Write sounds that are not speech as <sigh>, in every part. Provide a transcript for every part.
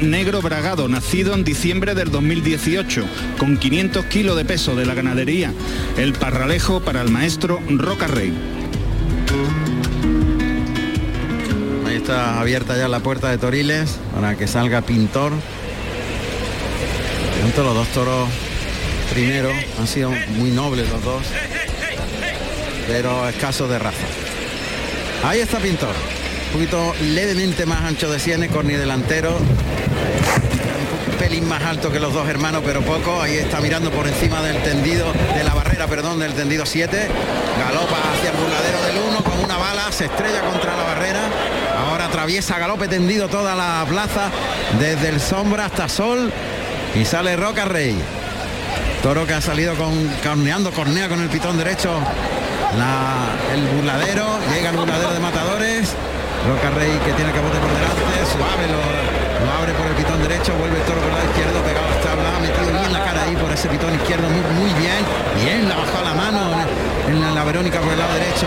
negro bragado, nacido en diciembre del 2018, con 500 kilos de peso de la ganadería. El parralejo para el maestro Roca Rey. Ahí está abierta ya la puerta de Toriles para que salga Pintor. Los dos toros primero han sido muy nobles los dos, pero escasos de raza. Ahí está Pintor. Un poquito levemente más ancho de sienes, corni delantero. Pelín más alto que los dos hermanos, pero poco. Ahí está mirando por encima del tendido, de la barrera, perdón, del tendido 7. Galopa hacia el burladero del 1 con una bala, se estrella contra la barrera. Ahora atraviesa galope tendido toda la plaza, desde el sombra hasta sol. Y sale Roca Rey. Toro que ha salido con corneando, cornea con el pitón derecho. La, el burladero, llega el burladero de matadores. Roca Rey que tiene el capote por delante, suave lo, lo abre por el pitón derecho, vuelve el toro por el lado izquierdo, pegado a las tablas, ha metido bien la cara ahí por ese pitón izquierdo, muy, muy bien, bien, la bajó la mano en la, la Verónica por el lado derecho.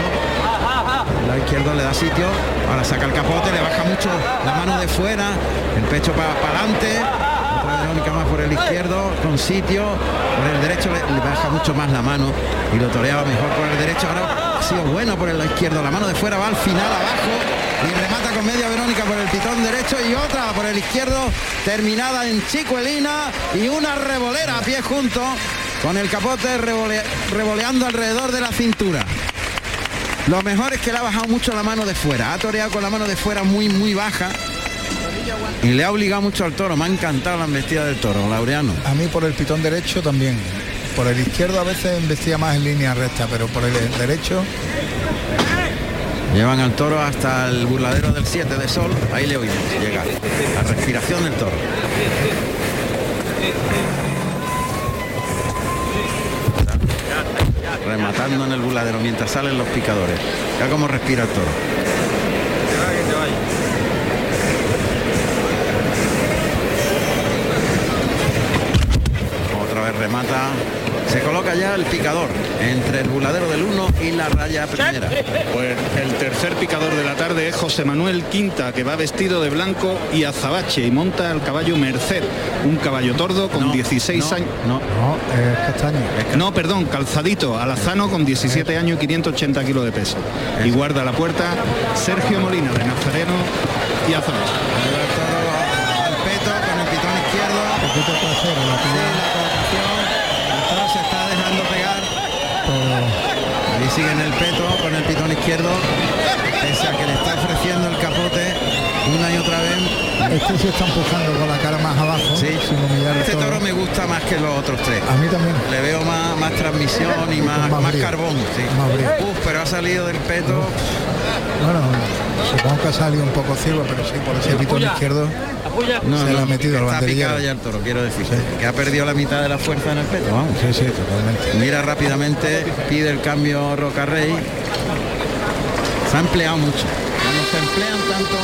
El lado izquierdo le da sitio, ahora saca el capote, le baja mucho la mano de fuera, el pecho para adelante, otra Verónica más por el izquierdo, con sitio, por el derecho le, le baja mucho más la mano y lo toreaba mejor por el derecho, ahora ha sido bueno por el lado izquierdo, la mano de fuera va al final abajo y remata con media Verónica por el pitón derecho y otra por el izquierdo terminada en Chicuelina y una revolera a pie junto con el capote revole- revoleando alrededor de la cintura. Lo mejor es que le ha bajado mucho la mano de fuera, ha toreado con la mano de fuera muy muy baja y le ha obligado mucho al toro, me ha encantado la embestida del toro, Laureano. A mí por el pitón derecho también. Por el izquierdo a veces embestía más en línea recta, pero por el derecho Llevan al toro hasta el burladero del 7 de sol, ahí le oímos llegar. La respiración del toro. Rematando en el burladero mientras salen los picadores. Ya cómo respira el toro. Otra vez remata. Se coloca ya el picador entre el burladero del 1 y la raya primera. Pues el tercer picador de la tarde es José Manuel Quinta, que va vestido de blanco y azabache y monta el caballo Merced, un caballo tordo con 16 años. No, no, es castaño. No, perdón, calzadito, alazano con 17 años y 580 kilos de peso. Y guarda la puerta Sergio Molina de Nazareno y azabache. al peto con el pitón izquierdo. poquito trasero, la sigue en el peto con el pitón izquierdo. Pese a que le está ofreciendo el capote una y otra vez. Este se está empujando con la cara más abajo, Sí. sin Este toro. me gusta más que los otros tres. A mí también. Le veo más, más transmisión y más, Más carbón. sí. Más brío. Uf, pero ha salido del peto. Bueno, supongo que ha salido un poco ciego, pero sí, por ese pitón izquierdo No, se ha metido Está banderillero. picado ya el toro, quiero decir. Que ha perdido la mitad de la fuerza en el peto, vamos. Sí, sí, totalmente. Mira rápidamente, pide el cambio Roca Rey. Se ha empleado mucho. Cuando se emplean tanto,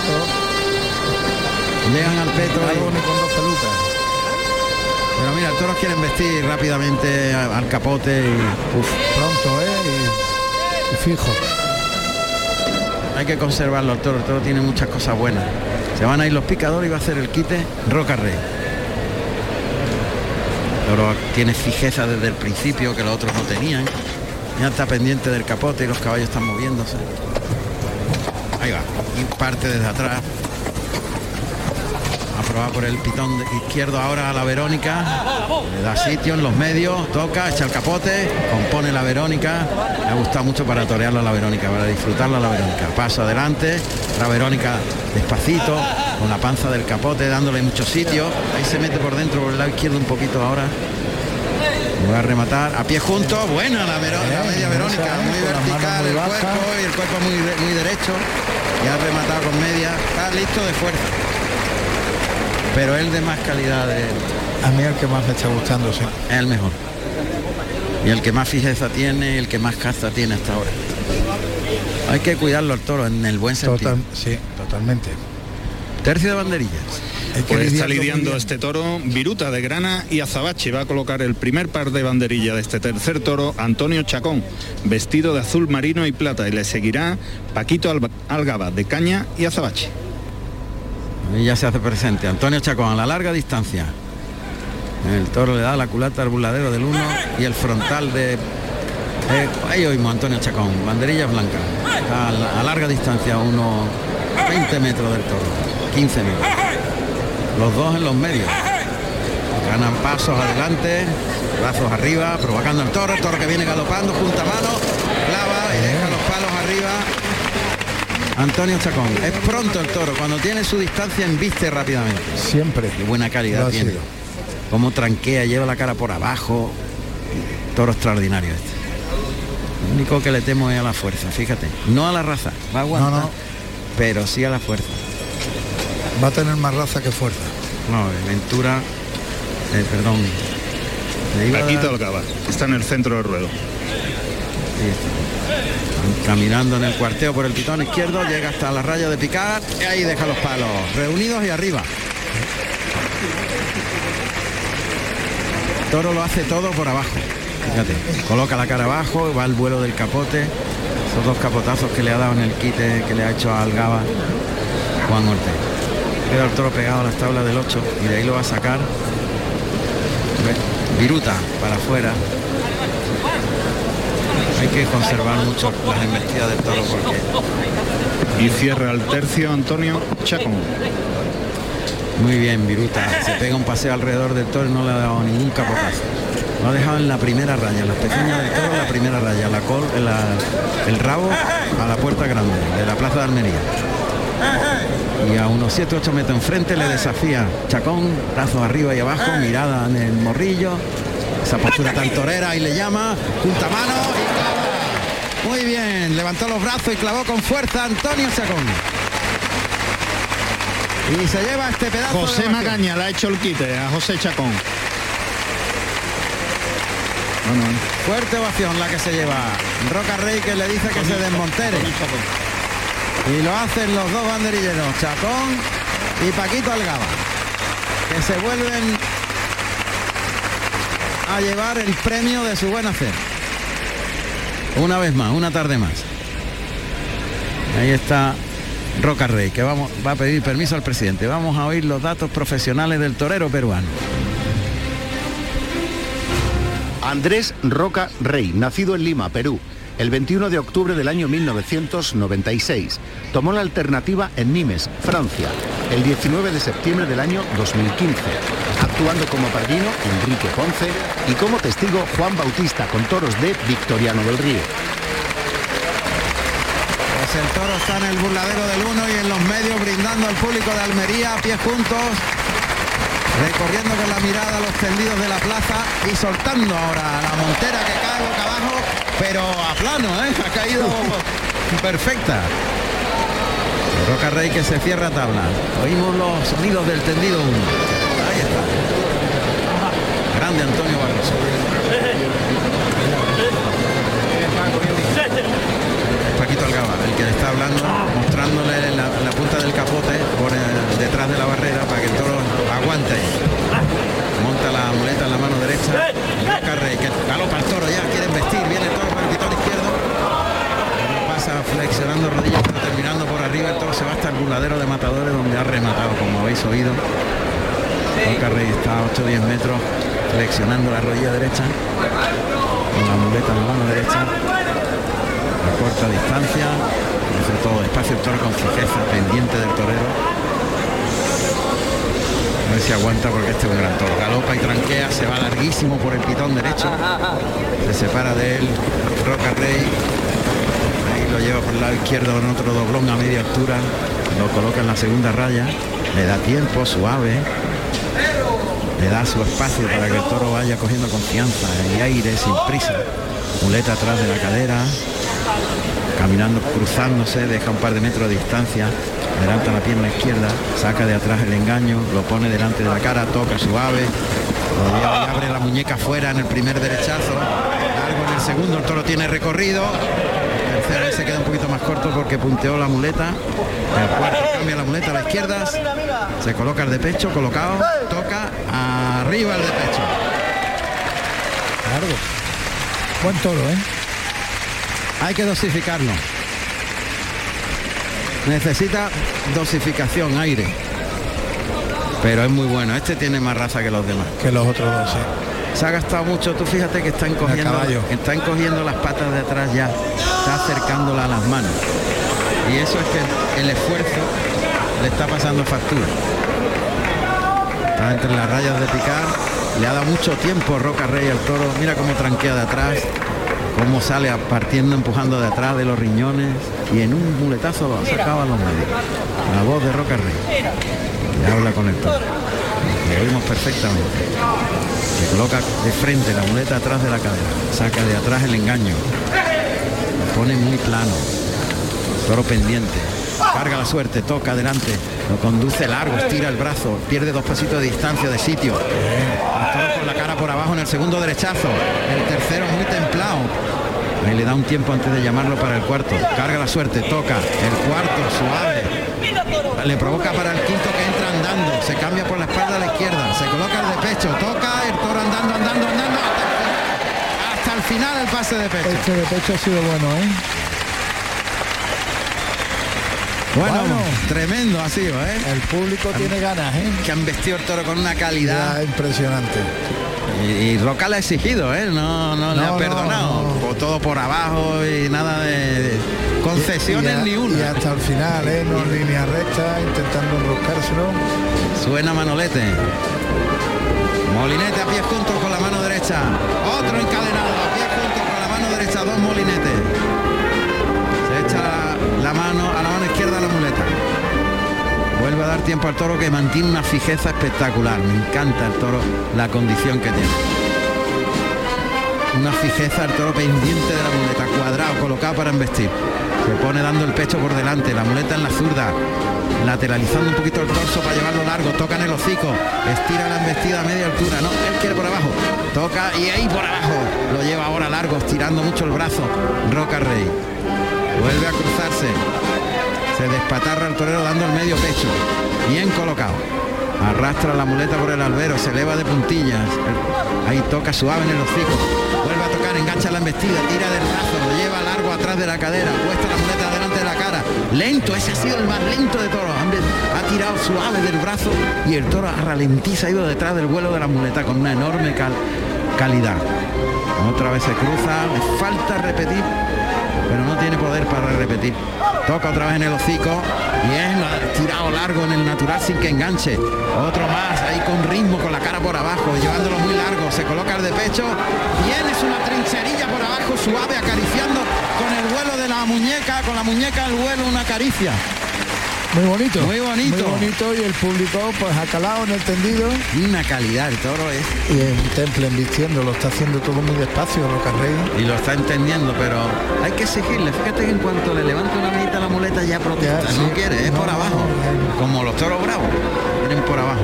llegan al peto. Con dos pelucas. Pero mira, el toro quiere vestir rápidamente al capote y uf, Pronto, ¿eh? Y, y fijo. hay que conservarlo el toro. El toro tiene muchas cosas buenas. Se van a ir los picadores y va a hacer el quite Roca Rey. Toro tiene fijeza desde el principio que los otros no tenían. Ya está pendiente del capote y los caballos están moviéndose. Ahí va. Y parte desde atrás. Aprobado por el pitón de- izquierdo ahora a la Verónica. Le da sitio en los medios, toca, echa el capote, compone la Verónica. Me ha gustado mucho para torearlo a la Verónica, para disfrutarlo a la Verónica. Paso adelante, la Verónica despacito, con la panza del capote, dándole mucho sitio. Ahí se mete por dentro, por el lado izquierdo un poquito ahora. Voy a rematar a pie junto, buena la, Veró- la Bien, media esa, Verónica, ¿eh? muy manos vertical muy el cuerpo y el cuerpo muy derecho. Ya ha rematado con media, está listo de fuerza. Pero el de más calidad de, A mí el que más me está gustando, sí. es el mejor. Y el que más fijeza tiene, y el que más caza tiene hasta ahora. Hay que cuidarlo al toro en el buen sentido. Total, sí, totalmente. Tercio de banderillas. Hay que Pues está lidiando este toro Viruta de Grana y Azabache. Va a colocar el primer par de banderilla de este tercer toro, Antonio Chacón, vestido de azul marino y plata. Y le seguirá Paquito Alba- Algaba de Caña y Azabache. Y ya se hace presente. Antonio Chacón a la larga distancia. El toro le da la culata al burladero del 1 y el frontal de... Eh, ahí oímos Antonio Chacón, banderillas blancas. A, larga distancia, unos 20 metros del toro, 15 metros. Los dos en los medios. Ganan pasos adelante, brazos arriba, provocando el toro, toro que viene galopando, junta mano, clava y deja los palos arriba. Antonio Chacón, es pronto el toro, cuando tiene su distancia embiste rápidamente. Siempre. Qué buena calidad tiene. sido. Como tranquea, lleva la cara por abajo. Toro extraordinario este. Lo único que le temo es a la fuerza, fíjate. No a la raza, va a aguantar. No, no. Pero sí a la fuerza. Va a tener más raza que fuerza. No, Ventura, eh, perdón. Le iba a Paquito dar- Alcaba. Está en el centro del ruedo. Caminando en el cuarteo por el pitón izquierdo, llega hasta la raya de picar y ahí deja los palos. Reunidos y arriba. Toro lo hace todo por abajo. Fíjate, coloca la cara abajo, va al vuelo del capote. Esos dos capotazos que le ha dado en el quite que le ha hecho a Algaba Juan Ortega. Queda el toro pegado a las tablas del 8 y de ahí lo va a sacar. Viruta para afuera. Hay que conservar mucho las embestidas del toro porque Y cierra el tercio Antonio Chacón. muy bien Viruta. Se pega un paseo alrededor del toro y no le ha dado ningún capotazo. Lo ha dejado en la primera raya, las pequeñas del toro, la primera raya, la col, la- el rabo a la puerta grande de la plaza de Almería. Y a unos 7-8 metros enfrente le desafía Chacón, brazos arriba y abajo, mirada en el morrillo, esa postura tan torera y le llama, junta mano y clava. Muy bien, levantó los brazos y clavó con fuerza Antonio Chacón. Y se lleva este pedazo José. Magaña le ha hecho el quite a José Chacón. Bueno, Fuerte ovación la que se lleva. Roca Rey que le dice que se desmontere. Y lo hacen los dos banderilleros, Chacón y Paquito Algaba, que se vuelven llevar el premio de su buen hacer. Una vez más, una tarde más. Ahí está Roca Rey, que vamos, va a pedir permiso al presidente. Vamos a oír los datos profesionales del torero peruano. Andrés Roca Rey, nacido en Lima, Perú, el 21 de octubre del año 1996. Tomó la alternativa en Nimes, Francia, el 19 de septiembre del año 2015, actuando como padrino Enrique Ponce y como testigo Juan Bautista con toros de Victoriano del Río. Pues el toro está en el burladero del 1 y en los medios brindando al público de Almería a pies juntos, recorriendo con la mirada los tendidos de la plaza y soltando ahora la montera que cae boca abajo, pero a plano, ¿eh? ha caído <laughs> perfecta. Roca Rey que se cierra tabla. Oímos los sonidos del tendido 1. Ahí está. Grande Antonio Barroso. Paquito Algaba, el que está hablando, mostrándole la, punta del capote por detrás de la barrera para que el toro aguante. Monta la muleta en la mano derecha. Roca Rey, que galopa el toro ya, quiere vestir, viene el toro por el flexionando rodillas, pero terminando por arriba, el toro se va hasta el burladero de matadores donde ha rematado, como habéis oído. Roca Rey está a 8-10 metros flexionando la rodilla derecha con la muleta en la mano derecha a corta distancia, hace todo despacio el toro con fijeza, pendiente del torero. A ver si aguanta porque este es un gran toro. Galopa y tranquea, se va larguísimo por el pitón derecho. Se separa de él Roca Rey. Lo lleva por el lado izquierdo en otro doblón a media altura. Lo coloca en la segunda raya. Le da tiempo, suave. Le da su espacio para que el toro vaya cogiendo confianza y aire sin prisa. Muleta atrás de la cadera, caminando, cruzándose, deja un par de metros de distancia, adelanta la pierna izquierda, saca de atrás el engaño, lo pone delante de la cara, toca suave, abre la muñeca fuera en el primer derechazo, largo en el segundo, el toro tiene recorrido, se queda un poquito más corto porque punteó la muleta, el cuarto cambia la muleta a la izquierda, se coloca el de pecho, colocado, toca arriba el de pecho. Largo. Buen toro, ¿eh? Hay que dosificarlo. Necesita dosificación, aire. Pero es muy bueno, este tiene más raza que los demás. Que los otros dos. Se ha gastado mucho, tú fíjate que está encogiendo, caballo. está encogiendo las patas de atrás ya, está acercándola a las manos. Y eso es que el esfuerzo le está pasando factura. Está entre las rayas de picar, le ha dado mucho tiempo Roca Rey al toro, mira cómo tranquea de atrás, cómo sale partiendo, empujando de atrás de los riñones y en un muletazo lo sacaba a los medios. La voz de Roca Rey. Y habla con el toro. Lo oímos perfectamente. Le coloca de frente la muleta atrás de la cadera. Saca de atrás el engaño. Lo pone muy plano. Toro pendiente. Carga la suerte, toca adelante. Lo conduce largo, estira el brazo. Pierde dos pasitos de distancia de sitio. Con la cara por abajo en el segundo derechazo. El tercero muy templado. Ahí le da un tiempo antes de llamarlo para el cuarto. Carga la suerte, toca. El cuarto, suave. Le provoca para el quinto que. Se cambia por la espalda a la izquierda. Se coloca el de pecho. Toca el toro andando, andando, andando. Hasta el final, el, pase de pecho. Este de pecho ha sido bueno, ¿eh? Bueno, Bueno. tremendo ha sido, ¿eh? El público tiene ganas, ¿eh? Que han vestido el toro con una calidad. Ya, impresionante. Y, y Roca le ha exigido, ¿eh? No, no, le No, ha perdonado. no. Todo por abajo y nada de concesiones Y a- ni Y una. hasta el final, ¿eh? No línea recta, intentando enroscárselo. Suena Manolete. Molinete a pies juntos con la mano derecha. Otro encadenado a pies juntos con la mano derecha. Dos molinetes. Se echa la, la mano a la mano izquierda la muleta. Vuelve a dar tiempo al toro que mantiene una fijeza espectacular. Me encanta el toro, la condición que tiene. Una fijeza el toro pendiente de la muleta, cuadrado, colocado para embestir. Se pone dando el pecho por delante, la muleta en la zurda, lateralizando un poquito el torso para llevarlo largo, toca en el hocico, estira la embestida a media altura, no, él quiere por abajo, toca y ahí por abajo, lo lleva ahora largo, estirando mucho el brazo, Roca Rey. Vuelve a cruzarse, se despatarra el torero dando el medio pecho, bien colocado. Arrastra la muleta por el albero, se eleva de puntillas. Ahí toca suave en el hocico. Vuelve a tocar, engancha la embestida, tira del brazo, lo lleva largo atrás de la cadera, puesta la muleta delante de la cara. Lento, ese ha sido el más lento de todos. Ha tirado suave del brazo y el toro ralentiza, ha ido detrás del vuelo de la muleta con una enorme cal- calidad. Otra vez se cruza, le falta repetir, pero no tiene poder para repetir. Toca otra vez en el hocico, bien, tirado largo en el natural sin que enganche. Otro más, ahí con ritmo, con la cara por abajo, llevándolo muy largo, se coloca el de pecho, bien, es una trincherilla por abajo, suave, acariciando con el vuelo de la muñeca, con la muñeca al vuelo, una caricia. Muy bonito. Muy bonito. Muy bonito y el público pues ha calado en el tendido Una calidad, el toro es y en temple vistiendo, lo está haciendo todo muy despacio, Roca Rey. y lo está entendiendo, pero hay que exigirle. Fíjate que en cuanto le levanta una manita a la muleta ya protesta, Ya, sí. no quiere, es No, por abajo. no, Como los toros bravos, vienen por abajo.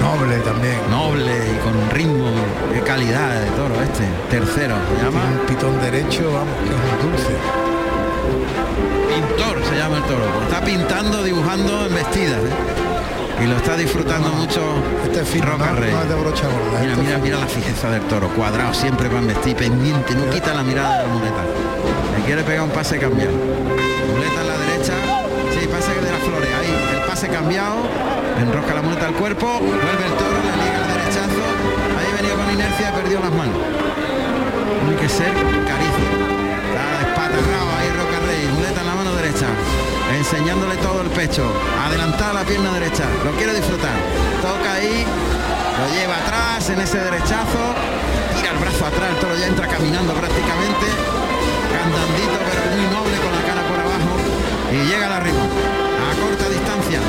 Noble también. Noble y con ritmo, qué calidad de toro este. Tercero, llama un pitón derecho, vamos, que es un dulce. Pintor, se llama el toro. Está pintando, dibujando en vestidas. ¿eh? Y lo está disfrutando mucho Este es Roca no, Rey. no es de brocha gorda. Mira, este mira, mira la fijeza del toro, cuadrado siempre para vestir, pendiente, no quita la mirada de la muleta. Le quiere pegar un pase cambiado. Muleta en la derecha, sí, pase de las flores, ahí, el pase cambiado, enrosca la muleta al cuerpo, vuelve el toro, le liga el derechazo, ahí venía con inercia perdió las manos. Tiene que ser caricia. Muleta en la mano derecha, enseñándole todo el pecho, adelantada la pierna derecha, lo quiere disfrutar. Toca ahí, lo lleva atrás en ese derechazo, tira el brazo atrás, el toro ya entra caminando prácticamente, candandito pero muy noble con la cara por abajo y llega al arriba, a corta distancia,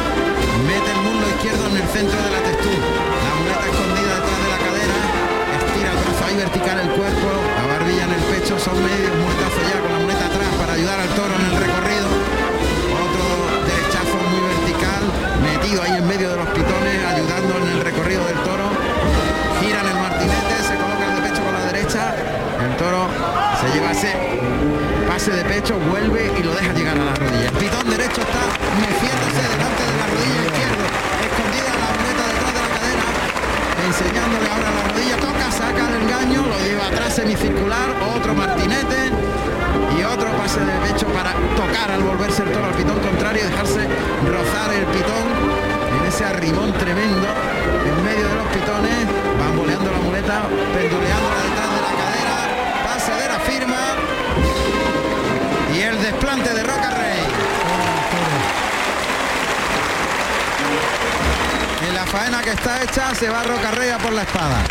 mete el muslo izquierdo en el centro de la textura, la muleta escondida detrás de la cadera, estira el brazo ahí vertical el cuerpo, la barbilla en el pecho, son medios muertazos ya con la ayudar al toro en el recorrido, otro derechazo muy vertical, metido ahí en medio de los pitones, ayudando en el recorrido del toro. Gira en el martinete, se coloca el de pecho con la derecha. El toro se lleva ese pase de pecho, vuelve y lo deja llegar a la rodilla. Pitón derecho está meciéndose delante de la rodilla izquierda, escondida la muleta detrás de la cadera, enseñándole ahora la rodilla, toca, saca el engaño, lo lleva atrás semicircular, otro martinete de pecho para tocar al volverse el toro al pitón contrario y dejarse rozar el pitón en ese arrimón tremendo en medio de los pitones, van boleando la muleta, penduleándola detrás de la cadera, pase de la firma y el desplante de Roca Rey. En la faena que está hecha se va Roca Rey a por la espada.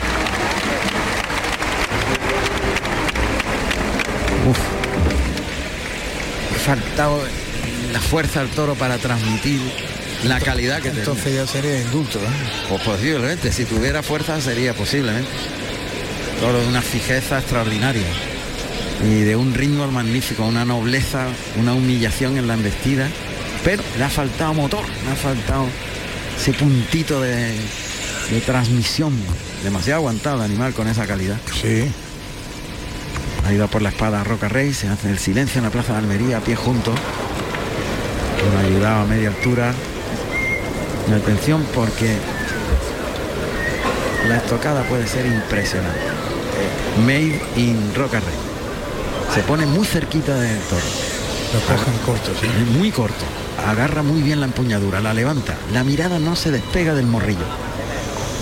Faltado la fuerza al toro para transmitir la calidad que Entonces tenía. ya sería indulto. ¿eh? Pues posiblemente, si tuviera fuerza sería posiblemente. Toro de una fijeza extraordinaria y de un ritmo magnífico, una nobleza, una humillación en la embestida, pero le ha faltado motor, le ha faltado ese puntito de, de transmisión. Demasiado aguantado el animal con esa calidad. Sí. Ha ido por la espada a Roca Rey, se hace el silencio en la plaza de Almería, a pie juntos. Lo ha ayudado a media altura. Y atención porque la estocada puede ser impresionante. Made in Roca Rey. Se pone muy cerquita del toro. Lo cogen corto, sí. Muy corto. Agarra muy bien la empuñadura, la levanta. La mirada no se despega del morrillo.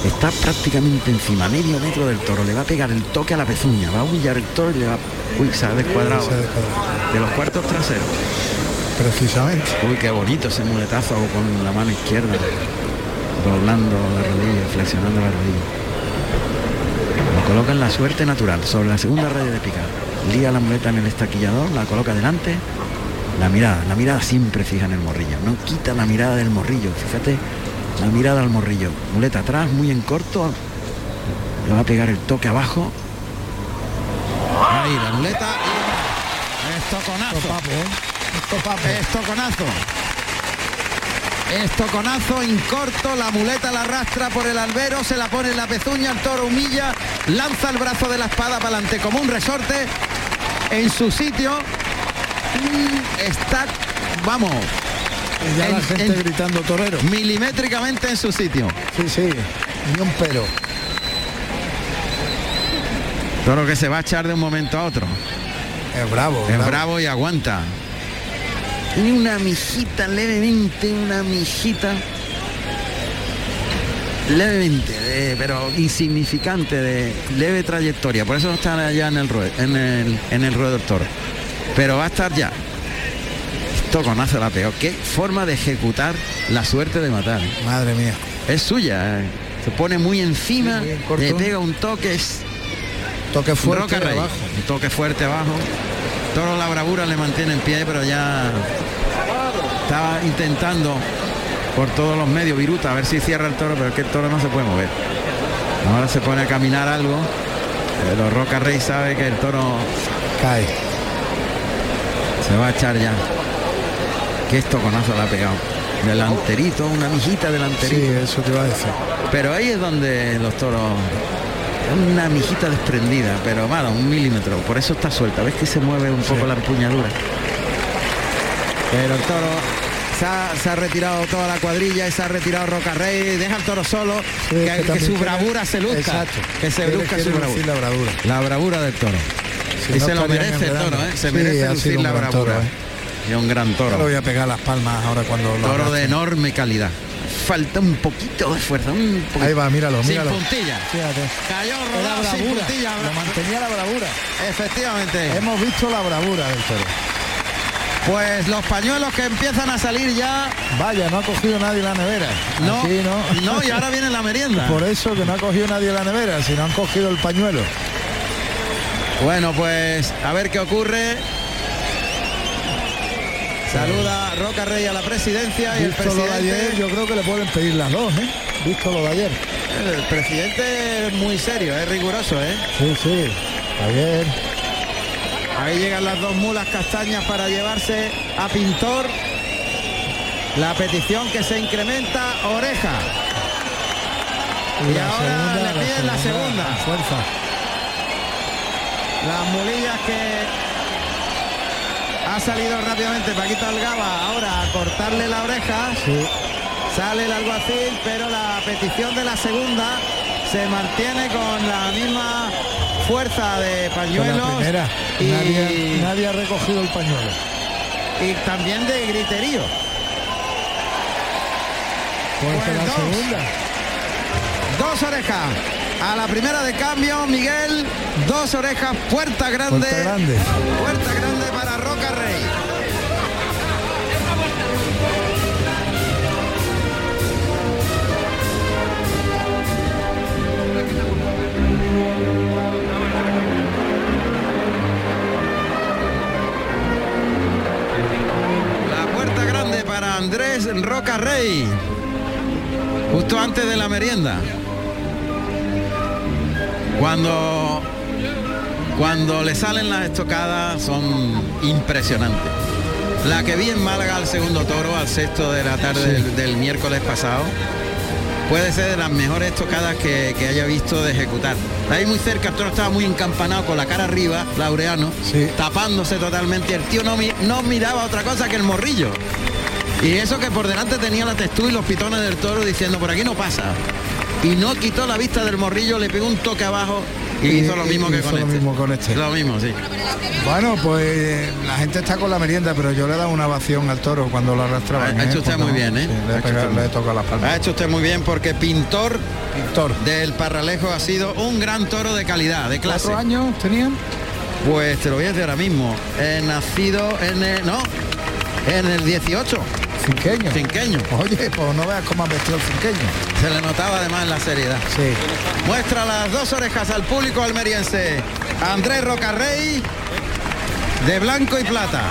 Está prácticamente encima, medio metro del toro. Le va a pegar el toque a la pezuña. Va a humillar el toro y le va... Uy, se ha descuadrado. Se ha descuadrado. De los cuartos traseros. Precisamente. Uy, qué bonito ese muletazo con la mano izquierda. Doblando la rodilla, flexionando la rodilla. Lo coloca en la suerte natural, sobre la segunda raya de picar. Lía la muleta en el estaquillador, la coloca delante. La mirada, la mirada siempre fija en el morrillo. No quita la mirada del morrillo. Fíjate, la mirada al morrillo. Muleta atrás, muy en corto. Le va a pegar el toque abajo. Ahí, la muleta. y- Estoconazo. Topapo, ¿eh? Topapo. Estoconazo. Estoconazo en corto, la muleta la arrastra por el albero, se la pone en la pezuña, el toro humilla, lanza el brazo de la espada para adelante como un resorte en su sitio. Está, vamos, Y ya la en- gente en- gritando torero. milimétricamente en su sitio. Sí, sí. Ni un pero. Toro que se va a echar de un momento a otro. Es bravo. Es bravo y aguanta. Tiene una mijita levemente, una mijita. Levemente, pero insignificante, de leve trayectoria. Por eso no está allá en el ruedo, en el, en el ruedo del toro. Pero va a estar ya. Toconazo la peor. Qué forma de ejecutar la suerte de matar. Madre mía. Es suya. ¿eh? Se pone muy encima, Sí, le pega un toque, es Toque fuerte abajo. Un toque fuerte abajo. Toro la bravura le mantiene en pie, pero ya estaba intentando por todos los medios Viruta a ver si cierra el toro, pero es que el toro no se puede mover. Ahora se pone a caminar algo. Pero Roca Rey sabe que el toro Cae. se va a echar ya. Que esto conazo le ha pegado. Delanterito, una mijita Sí, delanterito. eso te iba a decir. Pero ahí es donde los toros. Una mijita desprendida, pero malo, un milímetro. Por eso está suelta. ¿Ves que se mueve un poco la empuñadura? Pero el toro se ha, se ha retirado toda la cuadrilla y se ha retirado Roca Rey. Deja al toro solo. Sí, que, su quiere- bravura se luzca. Exacto. Que se Quiere- luzca quiere su bravura. la bravura. La bravura del toro. Si y no se lo merece el toro, ¿eh? Se Sí, merece lucir la bravura. toro, ¿eh? Y un gran toro. voy a pegar las palmas ahora cuando lo Toro de enorme calidad. Falta un poquito de fuerza. Un poquito. Ahí va, míralo, Sin míralo. puntilla. Fíjate. Cayó rodado sin puntilla. Lo mantenía la bravura. Efectivamente. Hemos visto la bravura del toro. Pues los pañuelos que empiezan a salir ya. Vaya, no ha cogido nadie la nevera. No, Aquí no. no, y ahora viene la merienda. <laughs> Por eso que no ha cogido nadie la nevera, si no han cogido el pañuelo. Bueno, pues a ver qué ocurre. Saluda Roca Rey a la presidencia y el Visto lo de ayer, presidente. yo creo que le pueden pedir las dos, ¿eh? Visto lo de ayer. El presidente es muy serio, es riguroso, ¿eh? Sí, sí. Ayer. Ahí llegan las dos mulas castañas para llevarse a Pintor. La petición que se incrementa, oreja. Y ahora le piden la segunda. Fuerza. Las mulillas que ha salido rápidamente Paquito Algaba ahora a cortarle la oreja. Sí. Sale el alguacil, pero la petición de la segunda se mantiene con la misma fuerza de pañuelos primera. y, Nadie, nadie ha recogido el pañuelo. y también de griterío. Pues la dos. segunda. Dos orejas. A la primera de cambio, Miguel, dos orejas, puerta grande. Puerta grande. Puerta grande para Roca Rey. La puerta grande para Andrés Roca Rey. Justo antes de la merienda. Cuando cuando le salen las estocadas son impresionantes. La que vi en Málaga al segundo toro, al sexto de la tarde del, del miércoles pasado, puede ser de las mejores estocadas que, que haya visto de ejecutar. Ahí muy cerca, el toro estaba muy encampanado con la cara arriba, Laureano, Sí. tapándose totalmente. El tío no, no miraba otra cosa que el morrillo. Y eso que por delante tenía la textura y los pitones del toro diciendo, por aquí no pasa. Y no quitó la vista del morrillo, le pegó un toque abajo y, hizo lo mismo que hizo con lo este. mismo con este. Lo mismo, sí. Bueno, pues la gente está con la merienda, pero yo le he dado una ovación al toro cuando lo arrastraba. Ha hecho usted muy bien, ¿eh? le, he hecho pegado- usted le he tocado la palma. Ha hecho usted muy bien porque Pintor Pintor. del Parralejo ha sido un gran toro de calidad, de clase. ¿Cuatro años tenían? Pues te lo voy a decir ahora mismo. He nacido en el, no, en el 18, Cinqueño. cinqueño. Oye, pues no veas cómo ha vestido el cinqueño. Se le notaba además la seriedad. Sí. Muestra las dos orejas al público almeriense. Andrés Rocarrey, de blanco y plata.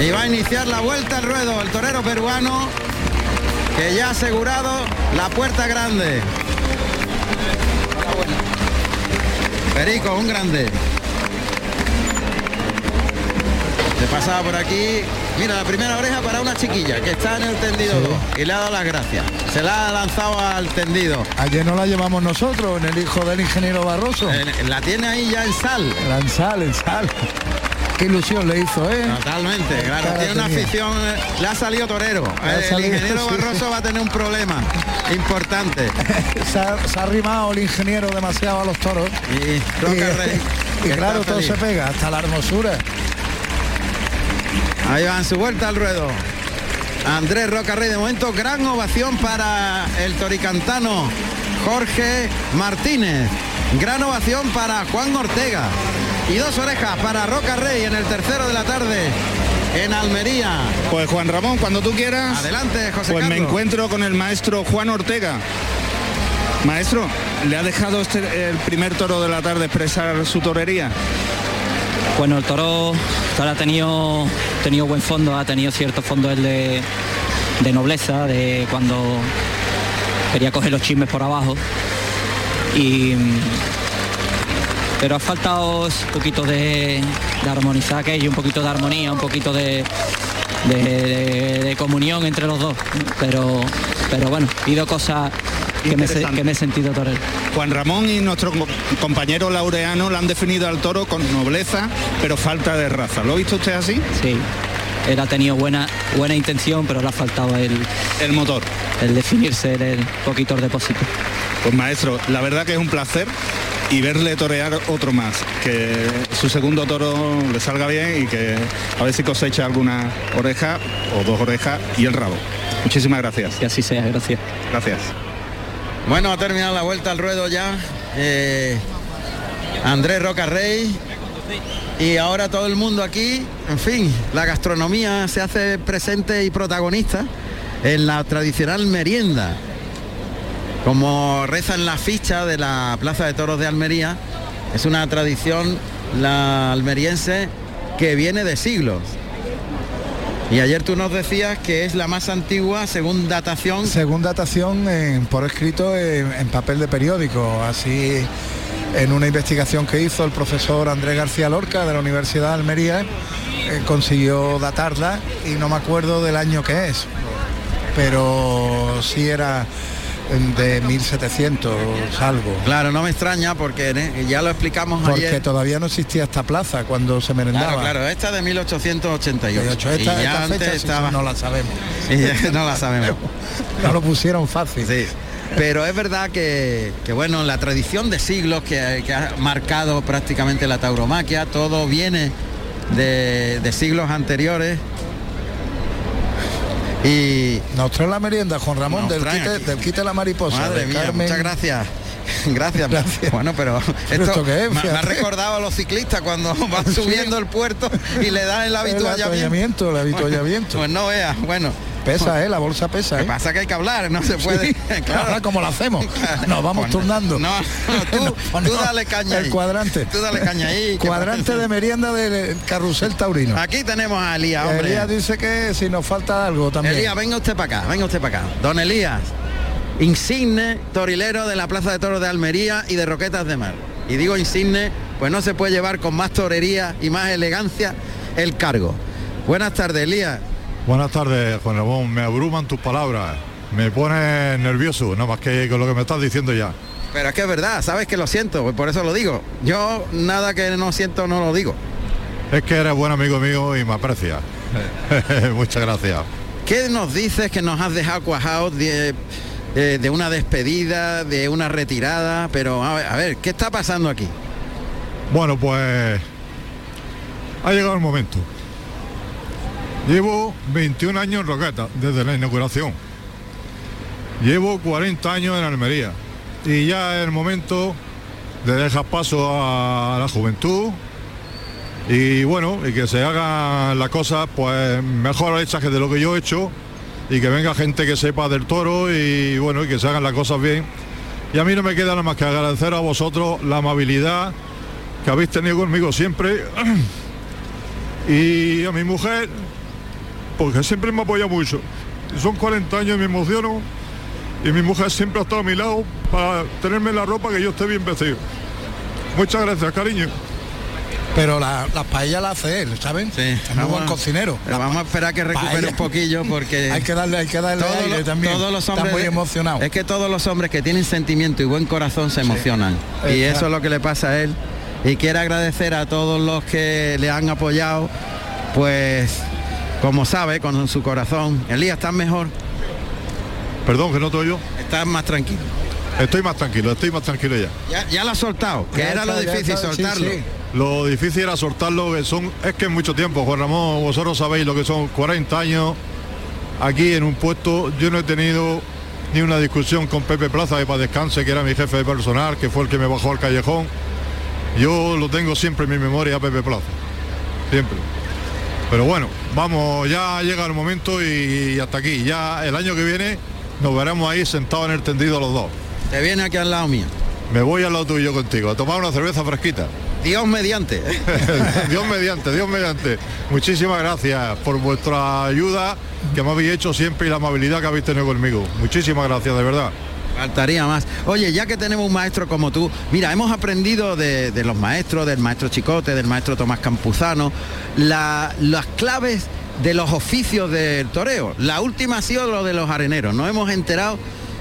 Y va a iniciar la vuelta al ruedo el torero peruano, que ya ha asegurado la puerta grande. Perico, un grande. Se pasaba por aquí. Mira, la primera oreja para una chiquilla que está en el tendido 2 y le ha dado las gracias. Se la ha lanzado al tendido. Ayer no la llevamos nosotros, en el hijo del ingeniero Barroso. En- La tiene ahí ya en sal. En sal, en sal. <laughs> Qué ilusión le hizo, ¿eh? Totalmente, claro. Cara Tiene una tenía. afición. eh, Le ha salido torero. Ha El salido, ingeniero sí. Barroso va a tener un problema <laughs> importante. se, ha, se ha arrimado el ingeniero demasiado a los toros. Y claro, todo se pega, hasta la hermosura. Ahí va en su vuelta al ruedo. Andrés Roca Rey, de momento, gran ovación para el toricantano Jorge Martínez. Gran ovación para Juan Ortega. Y dos orejas para Roca Rey en el tercero de la tarde en Almería. Pues Juan Ramón, cuando tú quieras. Adelante, José Pues me encuentro con el maestro Juan Ortega. Maestro, ¿le ha dejado este, el primer toro de la tarde expresar su torería? Bueno, el toro, ha tenido, tenido buen fondo, ha tenido cierto fondo el de, de nobleza, de cuando quería coger los chismes por abajo. Y, pero ha faltado un poquito de, de armonizar aquello, un poquito de armonía, un poquito de, de- comunión entre los dos. Pero, pero bueno, ha habido cosas que me, que he sentido torero. Juan Ramón y nuestro co- compañero laureano le han definido al toro con nobleza, pero falta de raza. ¿Lo ha visto usted así? Sí, él ha tenido buena, buena intención, pero le ha faltado el, El motor. el definirse el, el poquito depósito. Pues maestro, la verdad que es un placer y verle torear otro más. Que su segundo toro le salga bien y que a ver si cosecha alguna oreja o dos orejas y el rabo. Muchísimas gracias. Que así sea, gracias. Gracias. Bueno, ha terminado la vuelta al ruedo ya. eh, Andrés Roca Rey. Y ahora todo el mundo aquí, en fin, la gastronomía se hace presente y protagonista en la tradicional merienda. Como reza en la ficha de la Plaza de Toros de Almería, es una tradición la almeriense que viene de siglos. Y ayer tú nos decías que es la más antigua según datación. Según datación por escrito en, en papel de periódico, así en una investigación que hizo el profesor Andrés García Lorca de la Universidad de Almería, eh, consiguió datarla y no me acuerdo del año que es, pero sí era de 1700 algo. Claro, no me extraña porque ¿eh? ya lo explicamos Porque ayer. todavía no existía esta plaza cuando se merendaba. Claro, claro, esta de 1888. De hecho, y esta, ya esta antes fecha sí, estaba. sí, no la sabemos. <laughs> y ya no la sabemos. <laughs> No lo pusieron fácil. Sí. Pero es verdad que, que, bueno, la tradición de siglos que, que ha marcado prácticamente la tauromaquia, todo viene de, de siglos anteriores. Y nos trae la merienda, Juan Ramón, del quite, del quite, la mariposa. Madre mía, muchas gracias. <laughs> Gracias, gracias. Bueno, pero esto, me, ha recordado a los ciclistas cuando <laughs> van subiendo el puerto y le dan el habituallamiento. El habituallamiento, <laughs> pues no veas, bueno. Pesa, ¿eh? La bolsa pesa, ¿eh? pasa que hay que hablar, no se puede. <laughs> claro, como lo hacemos. Nos vamos turnando. No, <laughs> tú, tú, dale caña El cuadrante. Tú dale caña ahí. <laughs> Cuadrante de merienda del carrusel taurino. Aquí tenemos a Elías, hombre. Elías dice que si nos falta algo también. Elías, venga usted para acá, venga usted para acá. Don Elías, insigne torilero de la Plaza de Toros de Almería y de Roquetas de Mar. Y digo insigne, pues no se puede llevar con más torería y más elegancia el cargo. Buenas tardes, Elías. Buenas tardes, Juan Ramón. Me abruman tus palabras. Me pone nervioso, no más que con lo que me estás diciendo ya. Pero es que es verdad, sabes que lo siento, por eso lo digo. Yo nada que no siento no lo digo. Es que eres buen amigo mío y me aprecia. <laughs> Muchas gracias. ¿Qué nos dices que nos has dejado cuajados de, de, una despedida, de una retirada? Pero a ver, a ver, ¿qué está pasando aquí? Bueno, pues ha llegado el momento. Llevo 21 años en Roqueta, desde la inauguración. Llevo 40 años en Almería. Y ya es el momento de dejar paso a la juventud. Y bueno, y que se hagan las cosas pues mejor hechas que de lo que yo he hecho. Y que venga gente que sepa del toro y bueno, y que se hagan las cosas bien. Y a mí no me queda nada más que agradecer a vosotros la amabilidad que habéis tenido conmigo siempre. <clears throat> Y a mi mujer, porque siempre me apoya mucho. Son 40 años y me emociono y mi mujer siempre ha estado a mi lado para tenerme la ropa que yo esté bien vestido. Muchas gracias, cariño. Pero las la paellas las hace él, ¿saben? Sí. Es muy buen cocinero. vamos a esperar que recupere un poquillo porque... <laughs> hay que darle, hay que darle aire también. Todos los hombres, muy emocionados. Es que todos los hombres que tienen sentimiento y buen corazón se emocionan. Y eso es lo que le pasa a él. Y quiero agradecer a todos los que le han apoyado, pues como sabe, con su corazón. Elías, ¿estás mejor? Perdón, que no estoy yo. Estás más tranquilo. Estoy más tranquilo, estoy más tranquilo ya. Ya, lo has soltado, que era lo difícil soltarlo. Lo difícil era soltarlo, que son, es que es mucho tiempo, Juan Ramón, vosotros sabéis lo que son 40 años aquí en un puesto. Yo no he tenido ni una discusión con Pepe Plaza de para descanse, que era mi jefe de personal, que fue el que me bajó al callejón. Yo lo tengo siempre en mi memoria, Pepe Plaza. Siempre. Pero bueno, vamos, ya llega el momento y, hasta aquí. Ya el año que viene nos veremos ahí sentados en el tendido los dos. Te viene aquí al lado mío. Me voy al lado tuyo contigo, a tomar una cerveza fresquita. Dios mediante. <laughs> Dios mediante, Dios mediante. Muchísimas gracias por vuestra ayuda que me habéis hecho siempre y la amabilidad que habéis tenido conmigo. Muchísimas gracias, de verdad. Faltaría más. Oye, ya que tenemos un maestro como tú, mira, hemos aprendido de, los maestros, del maestro Chicote, del maestro Tomás Campuzano, las claves de los oficios del toreo. La última ha sido lo de los areneros. Nos hemos enterado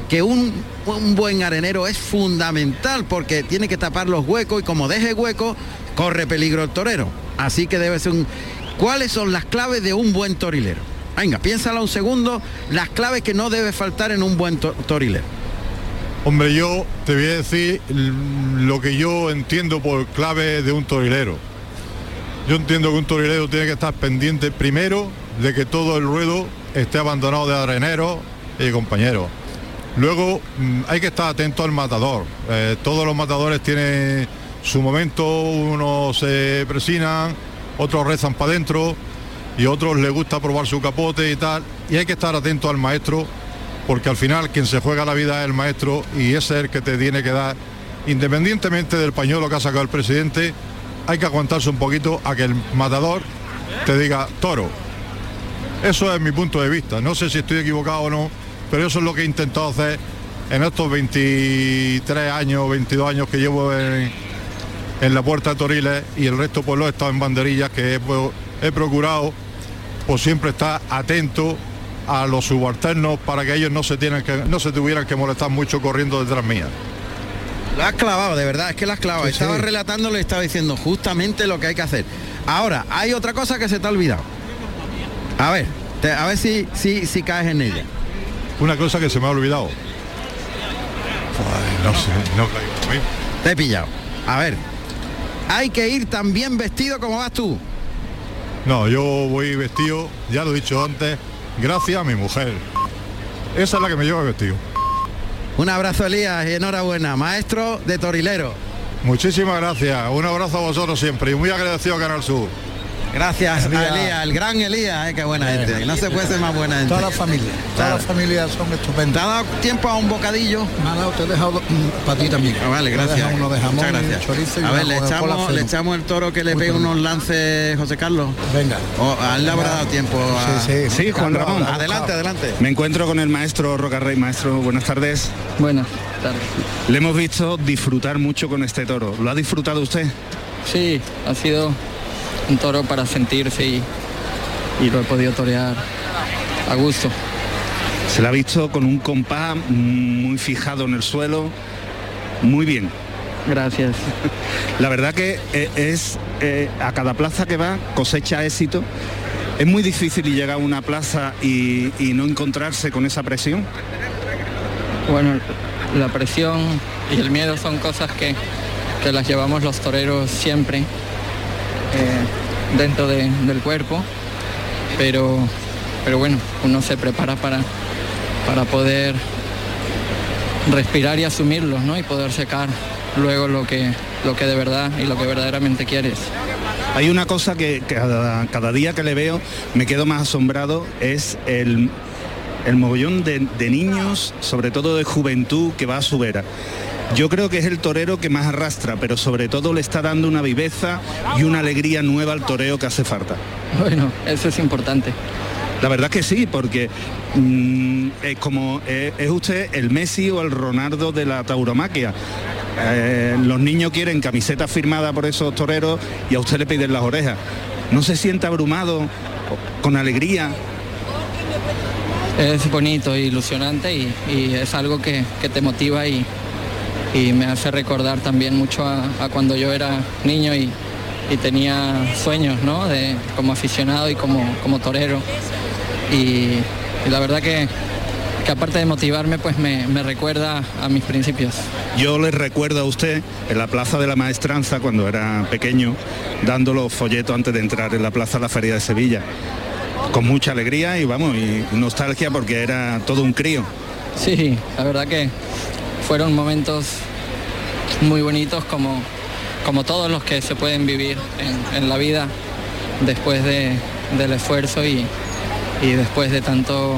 que un, un, buen arenero es fundamental porque tiene que tapar los huecos y como deje hueco, corre peligro el torero. Así que debe ser un... ¿Cuáles son las claves de un buen torilero? Venga, piénsala un segundo, las claves que no debe faltar en un buen torilero. Hombre, yo te voy a decir lo que yo entiendo por clave de un torilero. Yo entiendo que un torilero tiene que estar pendiente primero de que todo el ruedo esté abandonado de areneros y compañeros. Luego mm, hay que estar atento al matador. Eh, todos los matadores tienen su momento, unos se presinan, otros rezan para adentro y otros les gusta probar su capote y tal. Y hay que estar atento al maestro porque al final quien se juega la vida es el maestro y ese es el que te tiene que dar, independientemente del pañuelo que ha sacado el presidente, hay que aguantarse un poquito a que el matador te diga toro. Eso es mi punto de vista. No sé si estoy equivocado o no, pero eso es lo que he intentado hacer en estos 23 años, 22 años que llevo en, la puerta de Toriles y el resto pues lo he estado en banderillas que he, pues, procurado pues siempre estar atento a los subalternos para que ellos no se, tienen que, no se tuvieran que molestar mucho corriendo detrás mía. Lo has clavado, de verdad, es que lo has clavado. estaba relatándolo y estaba diciendo justamente lo que hay que hacer. Ahora, hay otra cosa que se te ha olvidado. A ver, a ver si, si, si caes en ella. Una cosa que se me ha olvidado. no sé, no caigo. Te he pillado. A ver, hay que ir tan bien vestido como vas tú. No, yo voy vestido, ya lo he dicho antes, gracias a mi mujer. Esa es la que me lleva vestido. Un abrazo Elías y enhorabuena, maestro de Torilero. Muchísimas gracias, un abrazo a vosotros siempre y muy agradecido a Canal Sur. Gracias a Elías, el gran Elías, eh, qué buena gente. No se puede ser más buena gente. Toda la familia, todas Claro. las familias son ¿Te estupendas. ha dado tiempo a un bocadillo? Me ha dado, te he dejado para ti también. Ah, vale, Te gracias. uno de jamón Muchas gracias. chorizo y a ver, le echamos, le echamos el toro que le pegue unos lances José Carlos. Venga. O a él le habrá dado tiempo a... Sí, sí. Sí, Juan Ramón. Adelante, adelante. Me encuentro con el maestro Rocarrey. Maestro, buenas tardes. Buenas tardes. Le hemos visto disfrutar mucho con este toro. ¿Lo ha disfrutado usted? Sí, ha sido un toro para sentirse y, y lo he podido torear a gusto. Se la ha visto con un compás muy fijado en el suelo. Muy bien. Gracias. La verdad que eh, es eh, a cada plaza que va cosecha éxito. Es muy difícil llegar a una plaza y, y no encontrarse con esa presión. Bueno, la presión y el miedo son cosas que, que las llevamos los toreros siempre eh, dentro de- del cuerpo, pero, pero bueno, uno se prepara para, para poder respirar y asumirlos, ¿no? Y poder secar luego lo que, lo que de verdad y lo que verdaderamente quieres. Hay una cosa que cada, cada día que le veo me quedo más asombrado, es el, el mogollón de, de niños, sobre todo de juventud, que va a su vera. Yo creo que es el torero que más arrastra, pero sobre todo le está dando una viveza y una alegría nueva al toreo que hace falta. Bueno, eso es importante. La verdad que sí, porque mm, es como eh, es usted el Messi o el Ronaldo de la tauromaquia. Eh, los niños quieren camiseta firmada por esos toreros y a usted le piden las orejas. ¿No se siente abrumado, con alegría? Es bonito ilusionante y, y es algo que, que te motiva y, y me hace recordar también mucho a, a cuando yo era niño y, y tenía sueños, ¿no? De, como aficionado y como, como torero. Y, y la verdad que, que aparte de motivarme, pues me, me recuerda a mis principios. Yo le recuerdo a usted en la Plaza de la Maestranza, cuando era pequeño, dando los folletos antes de entrar en la Plaza de la Feria de Sevilla. Con mucha alegría y vamos, y nostalgia porque era todo un crío. Sí, la verdad que fueron momentos muy bonitos como, como todos los que se pueden vivir en, la vida después de- del esfuerzo y, y después de tanto,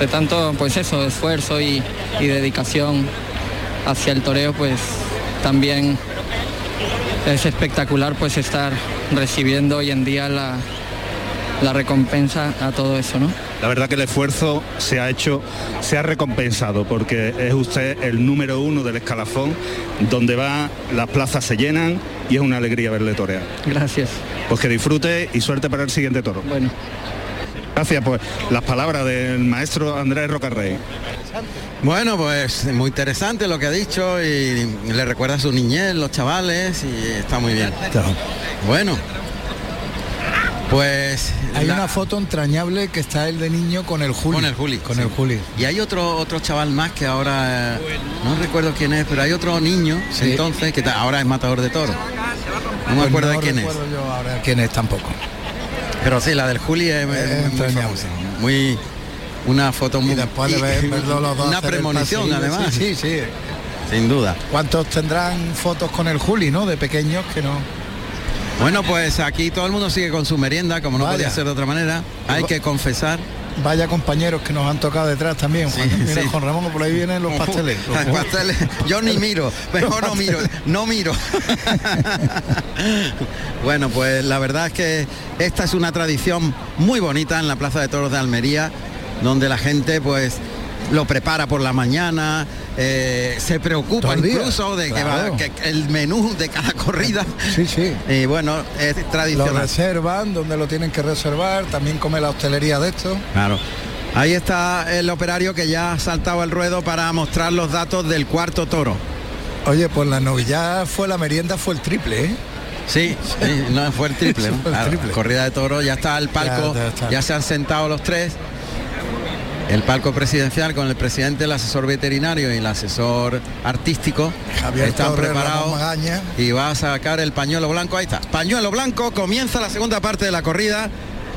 de tanto pues eso, esfuerzo y, y dedicación hacia el toreo, pues también es espectacular pues estar recibiendo hoy en día la, la recompensa a todo eso, ¿no? La verdad que el esfuerzo se ha hecho, se ha recompensado, porque es usted el número uno del escalafón, donde va, las plazas se llenan y es una alegría verle torear. Gracias. Pues que disfrute y suerte para el siguiente toro. Bueno. Gracias, pues las palabras del maestro Andrés Rocarrey. Bueno, pues muy interesante lo que ha dicho y le recuerda a su niñez, los chavales y está muy bien. Bueno, pues Hay la- una foto entrañable que está el de niño con el Juli. Con el Juli, Con sí. el Juli. Y hay otro otro chaval más que ahora no recuerdo quién es, pero hay otro niño Sí. entonces que ahora es matador de toro. No me Pues acuerdo no de quién es. yo ahora quién es tampoco. Pero sí, la del Juli es, es Es muy entrañable. famosa. Muy una foto muy Y después de <laughs> ver, los dos una premonición pasillo, además, Sí, sí, sí. sin duda. ¿Cuántos tendrán fotos con el Juli, no? De pequeños que no. Bueno, pues aquí todo el mundo sigue con su merienda, como no Vaya. podía ser de otra manera. Hay que confesar. Vaya compañeros que nos han tocado detrás también. Sí, Juan, mira, sí. Juan Ramón, por ahí vienen los <laughs> pasteles. Los pasteles. Yo ni miro, <laughs> mejor no miro, no miro. <laughs> bueno, pues la verdad es que esta es una tradición muy bonita en la Plaza de Toros de Almería, donde la gente pues lo prepara por la mañana, eh, se preocupa incluso de que, claro. va- que el menú de cada corrida. Sí, sí. Y bueno, es Lo tradicional. reservan, donde lo tienen que reservar. También come la hostelería de esto. Claro. Ahí está el operario que ya ha saltado al ruedo para mostrar los datos del cuarto toro. Oye, pues la novillada fue la merienda, fue el triple, ¿eh? Sí, sí, no fue el triple, ¿no? <laughs> Fue el Claro, triple. Corrida de toro, ya está el palco, Ya, ya, ya está. se han sentado los tres. El palco presidencial con el presidente, el asesor veterinario y el asesor artístico Javier están preparados y va a sacar el pañuelo blanco. Ahí está, pañuelo blanco. Comienza la segunda parte de la corrida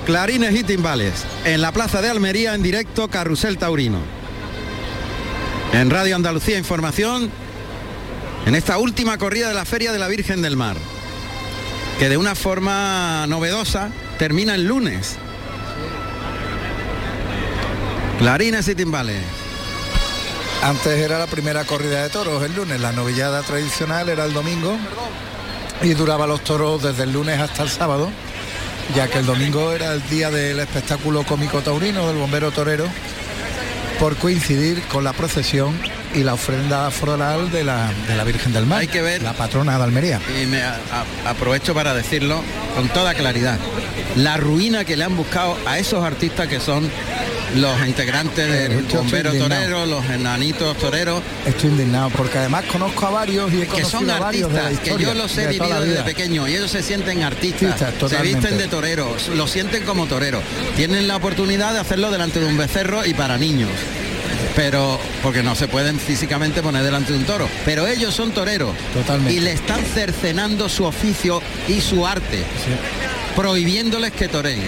clarines y timbales. En la plaza de Almería en directo Carrusel Taurino. En Radio Andalucía Información, en esta última corrida de la Feria de la Virgen del Mar, que de una forma novedosa termina el lunes. Clarines y timbales. Antes era la primera corrida de toros el lunes, la novillada tradicional era el domingo y duraba los toros desde el lunes hasta el sábado, ya que el domingo era el día del espectáculo cómico taurino del bombero torero, por coincidir con la procesión y la ofrenda floral de la, de la Virgen del Mar, Hay que ver- la patrona de Almería. Y me a- a- aprovecho para decirlo con toda claridad. La ruina que le han buscado a esos artistas que son los integrantes del bombero torero, los enanitos toreros, Estoy indignado porque además conozco a varios y he que son a varios de la artistas, que yo los he de vivido desde pequeño y ellos se sienten artistas, Artistas, se visten de toreros, lo sienten como toreros. Tienen la oportunidad de hacerlo delante de un becerro y para niños. Pero porque no se pueden físicamente poner delante de un toro, pero ellos son toreros Totalmente. y le están cercenando su oficio y su arte, prohibiéndoles que toreen.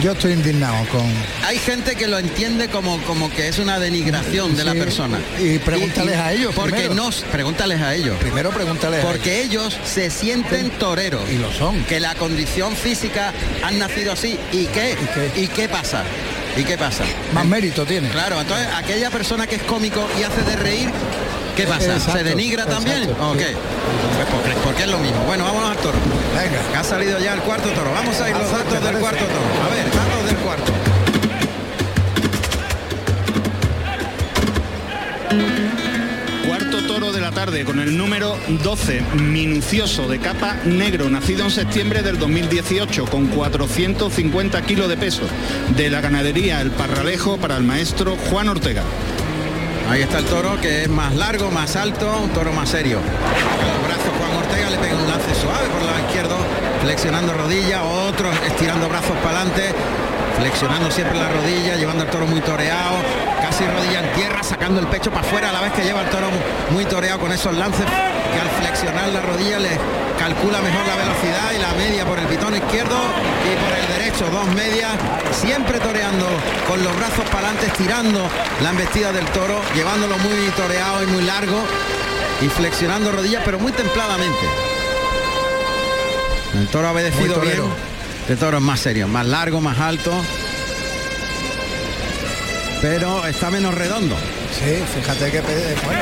Yo estoy indignado con Hay gente que lo entiende como, como que es una denigración de la persona. y pregúntales a ellos Porque primero. no, pregúntales a ellos. primero pregúntale a Porque ellos se sienten toreros. Y lo son. Que la condición física han nacido así. ¿Y qué? ¿Y ¿Y qué? qué, pasa? ¿Y qué pasa? más mérito tiene. Claro, entonces aquella persona que es cómico y hace de reír, ¿qué pasa? Exacto, ¿Se denigra también? exacto, ¿O sí. qué? Pues porque, porque es lo mismo. Bueno, vámonos al toro. Venga. Que ha salido ya el cuarto toro. Vamos a ir los Avanza, datos ¿te del cuarto toro. A ver, datos del cuarto. Cuarto toro de la tarde con el número 12, minucioso de capa negro, nacido en septiembre del 2018 con 450 kilos de peso, de la ganadería El Parralejo para el maestro Juan Ortega. Ahí está el toro que es más largo, más alto, un toro más serio. El brazo Juan Ortega le pega un lance suave por el lado izquierdo, flexionando rodilla, otro estirando brazos para adelante, flexionando siempre la rodilla, llevando el toro muy toreado, casi rodilla en tierra, sacando el pecho para afuera a la vez que lleva el toro muy toreado con esos lances que al flexionar la rodilla le calcula mejor la velocidad y la media por el pitón izquierdo y por el derecho, dos medias, siempre toreando con los brazos para adelante, estirando la embestida del toro, llevándolo muy toreado y muy largo y flexionando rodillas, pero muy templadamente. El toro ha obedecido bien. El toro es más serio, más largo, más alto. Pero está menos redondo. Sí, fíjate que pe- bueno,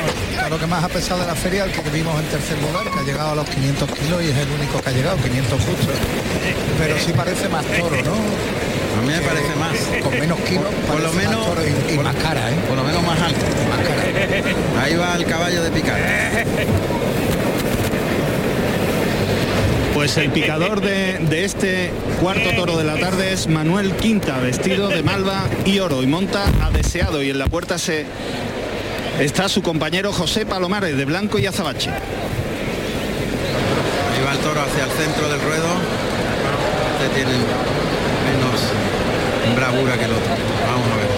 lo que más ha pesado de la feria el que vimos en tercer lugar, que ha llegado a los 500 kilos y es el único que ha llegado, 500 justo. Pero sí parece más toro, ¿no? A mí me parece más. Con menos kilos, Por lo más menos- toro y, y por- más cara, ¿eh? Por lo menos más alto. Más cara. Ahí va el caballo de picar. Pues el picador de, de este cuarto toro de la tarde es Manuel Quinta, vestido de malva y oro y monta a deseado y en la puerta se está su compañero José Palomares de blanco y azabache. Ahí va el toro hacia el centro del ruedo. Este tiene menos bravura que el otro. Vamos a ver.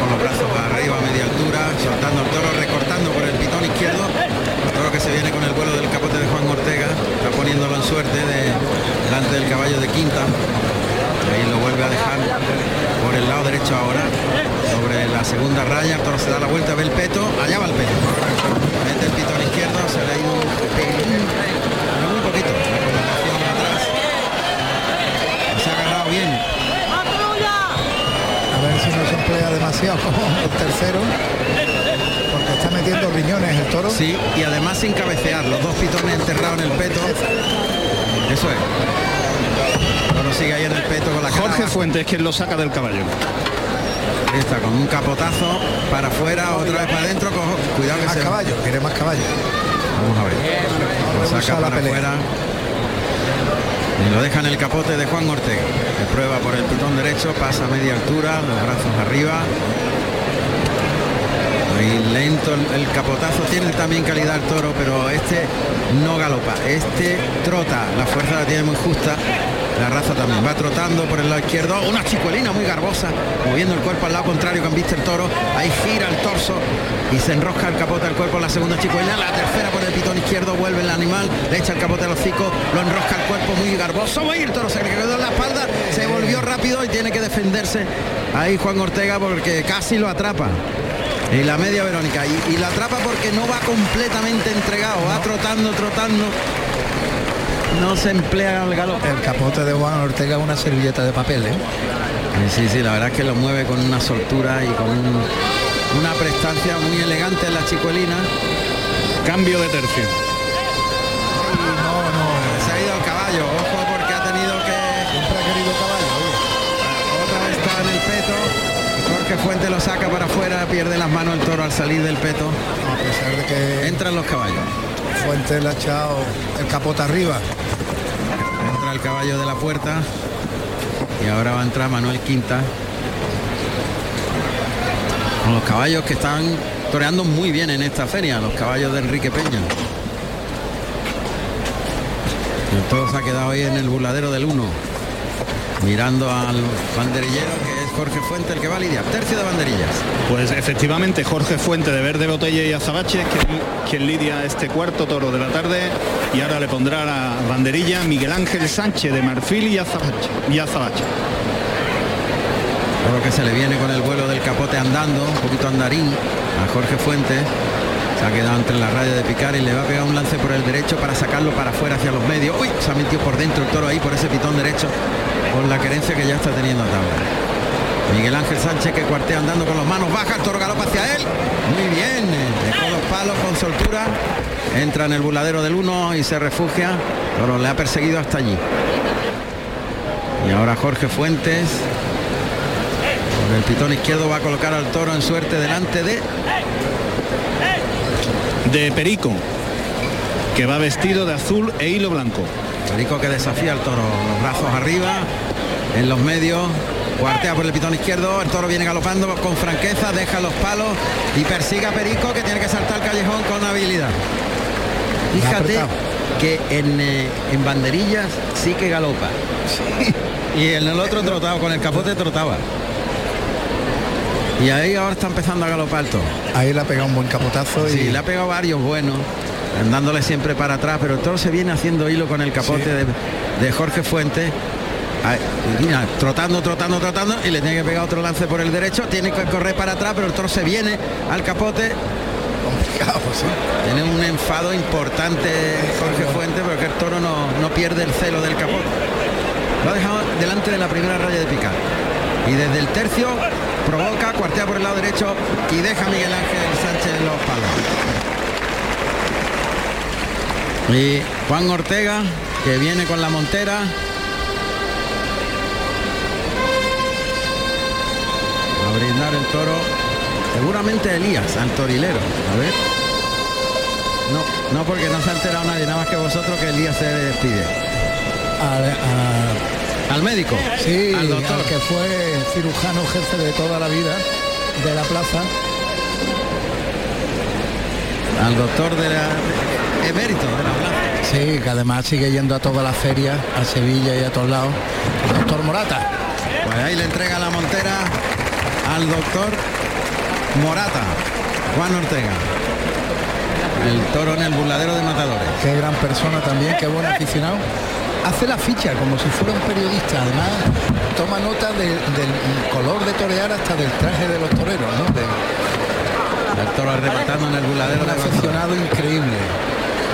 Con los brazos arriba a media altura, soltando el toro, recortando por el pitón izquierdo. El toro que se viene con el vuelo del capote de Juan Ortega. Está poniéndolo en suerte de, delante del caballo de quinta. Ahí lo vuelve a dejar por el lado derecho ahora. Sobre la segunda raya, el toro se da la vuelta, ve el peto, allá va el peto. Mete el pitón izquierdo, se le ha ido un pelín, pero muy poquito. La colocación atrás. Se ha agarrado bien. A ver si no se emplea demasiado como <laughs> el tercero, porque está metiendo riñones el toro. Sí, y además sin cabecear, los dos pitones enterrados en el peto. Eso es. Sigue ahí en el peto con la cara Jorge. Fuentes quien lo saca del caballo. Ahí está, con un capotazo para afuera, otra vez para adentro. Cuidado que Más se caballo, quiere más caballo. Vamos a ver. Lo saca la para afuera. Y lo deja en el capote de Juan Ortega. Que prueba por el pitón derecho, pasa a media altura, los brazos arriba. Ahí lento el, el capotazo, tiene también calidad el toro, pero este no galopa, este trota, la fuerza la tiene muy justa La raza también va trotando por el lado izquierdo. Una chicuelina muy garbosa, moviendo el cuerpo al lado contrario con el toro. Ahí gira el torso y se enrosca el capote al cuerpo la segunda chicuelina. La tercera por el pitón izquierdo vuelve el animal, le echa el capote al hocico, lo enrosca el cuerpo muy garboso. Y el toro se le quedó en la espalda, se volvió rápido y tiene que defenderse. Ahí Juan Ortega porque casi lo atrapa. Y la media Verónica. Y, y la atrapa porque no va completamente entregado, va trotando, trotando no se emplea el galope. El capote de Juan Ortega es una servilleta de papel, ¿eh? Sí, sí, la verdad es que lo mueve con una soltura y con un- una prestancia muy elegante en la chicuelina. Cambio de tercio. No, no. Se ha ido al caballo, ojo porque ha tenido que. Siempre ha querido caballo, oye. Otra vez está en el peto. Jorge Fuente lo saca para afuera, pierde las manos el toro al salir del peto. A pesar de que Entran los caballos. Fuentes le ha el capote arriba. Entra el caballo de la puerta. Y ahora va a entrar Manuel Quinta. Con los caballos que están toreando muy bien en esta feria, los caballos de Enrique Peña. El toro se ha quedado ahí en el burladero del 1. Mirando al banderillero Jorge Fuente el que va a lidiar. Tercio de banderillas. Pues efectivamente Jorge Fuente de Verde Botella y Azabache quien, quien lidia este cuarto toro de la tarde y ahora le pondrá la banderilla Miguel Ángel Sánchez de Marfil y Azabache. Y Azabache. Toro que se le viene con el vuelo del capote andando, un poquito andarín a Jorge Fuentes. Se ha quedado entre la raya de picar y le va a pegar un lance por el derecho para sacarlo para afuera hacia los medios. Uy, se ha metido por dentro el toro ahí por ese pitón derecho con la querencia que ya está teniendo a tabla. Miguel Ángel Sánchez que cuartea andando con las manos bajas, el toro galopa hacia él. Muy bien, eh, dejó los palos con soltura. Entra en el burladero del 1 y se refugia. Toro le ha perseguido hasta allí. Y ahora Jorge Fuentes por el pitón izquierdo va a colocar al toro en suerte delante de De Perico, que va vestido de azul e hilo blanco. Perico que desafía al toro, los brazos arriba, en los medios, cuartea por el pitón izquierdo, el toro viene galopando con franqueza, deja los palos y persigue a Perico que tiene que saltar el callejón con habilidad. Fíjate que en, eh, en banderillas sí que galopa. Y en el otro trotaba, con el capote trotaba. Y ahí ahora está empezando a galopar el toro. Ahí le ha pegado un buen capotazo y Sí, le ha pegado varios buenos, dándole siempre para atrás, pero el toro se viene haciendo hilo con el capote de, de Jorge Fuentes. Trotando, trotando, trotando y le tiene que pegar otro lance por el derecho, tiene que correr para atrás, pero el toro se viene al capote, complicado, sí. tiene un enfado importante Jorge Fuentes, pero que el toro no, no pierde el celo del capote. Lo ha dejado delante de la primera raya de picar. Y desde el tercio provoca, cuartea por el lado derecho y deja a Miguel Ángel Sánchez en los palos. Y Juan Ortega, que viene con la montera. El toro. Seguramente Elías, al torilero. A ver. No, no porque no se ha enterado nadie, nada más que vosotros que Elías se despide. Al, a- Al médico. sí, al doctor. al que fue cirujano jefe de toda la vida de la plaza. Al doctor de la emérito de la plaza. Sí, que además sigue yendo a todas las ferias, a Sevilla y a todos lados. El doctor Morata. Pues ahí le entrega la montera al doctor Morata, Juan Ortega. El toro en el burladero de matadores. Qué gran persona también, qué buen aficionado. Hace la ficha como si fuera un periodista, además toma nota de- del color de torear hasta del traje de los toreros, ¿no? De, El toro arrebatando en el burladero un aficionado increíble.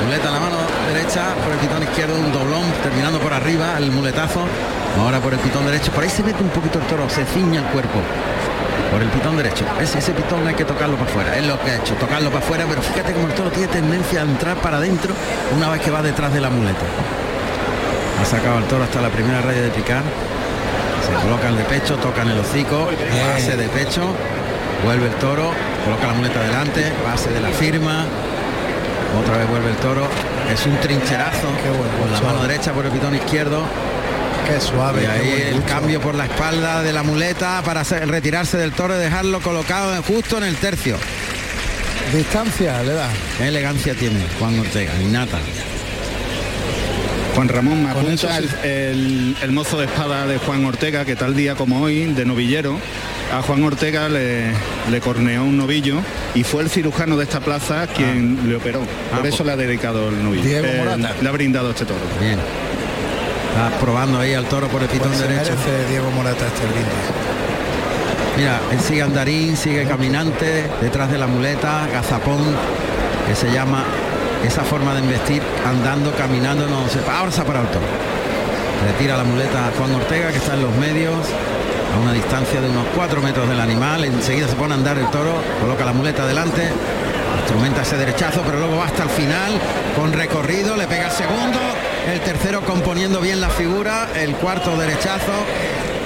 Muleta en la mano derecha, por el pitón izquierdo un doblón, terminando por arriba el muletazo. Ahora por el pitón derecho, por ahí se mete un poquito el toro, se ciña el cuerpo. Por el pitón derecho. Ese, ese pitón hay que tocarlo para afuera. Es lo que ha hecho, tocarlo para afuera, pero fíjate como el toro tiene tendencia a entrar para adentro una vez que va detrás de la muleta. Ha sacado el toro hasta la primera raya de picar. Se coloca el de pecho, toca en el hocico, base de pecho, vuelve el toro, coloca la muleta delante, base de la firma, otra vez vuelve el toro, es un trincherazo Qué bueno, con la mano derecha por el pitón izquierdo Qué suave. y ahí el cambio por la espalda de la muleta para retirarse del toro y dejarlo colocado justo en el tercio. Distancia le da. Qué elegancia tiene Juan Ortega, innata. Juan Ramón me apunta el, el- el mozo de espada de Juan Ortega, que tal día como hoy, de novillero, a Juan Ortega le, le corneó un novillo y fue el cirujano de esta plaza quien le operó. Por Ah, eso le ha dedicado el novillo. Diego Eh, Morata. le ha brindado este toro. Bien. Está probando ahí al toro por el pitón Pues se derecho. Diego Morata este brindis. Mira, él sigue andarín, sigue caminante, detrás de la muleta, gazapón, que se llama esa forma de investir, andando, caminando, no sé. Ahora se ha parado el toro. Retira la muleta a Juan Ortega, que está en los medios, a una distancia de unos 4 metros del animal. Enseguida se pone a andar el toro, coloca la muleta delante, instrumenta ese derechazo, pero luego va hasta el final, con recorrido, le pega el segundo, el tercero componiendo bien la figura, el cuarto derechazo,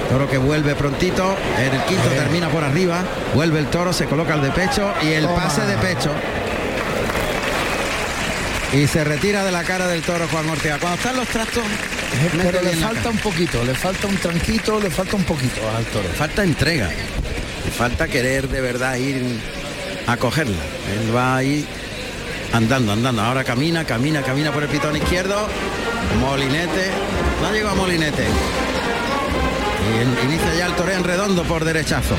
Toro que vuelve prontito, en el quinto termina por arriba, vuelve el toro, se coloca el de pecho y el pase de pecho. Y se retira de la cara del toro Juan Ortega. Cuando están los trastos, mete Pero le falta un poquito, le falta un tranquito, le falta un poquito al toro. falta entrega, le falta querer de verdad ir a cogerla. Él va ahí andando, andando. Ahora camina, camina, camina por el pitón izquierdo. Molinete, no llegó a Molinete. Y inicia ya el toreo en redondo por derechazo.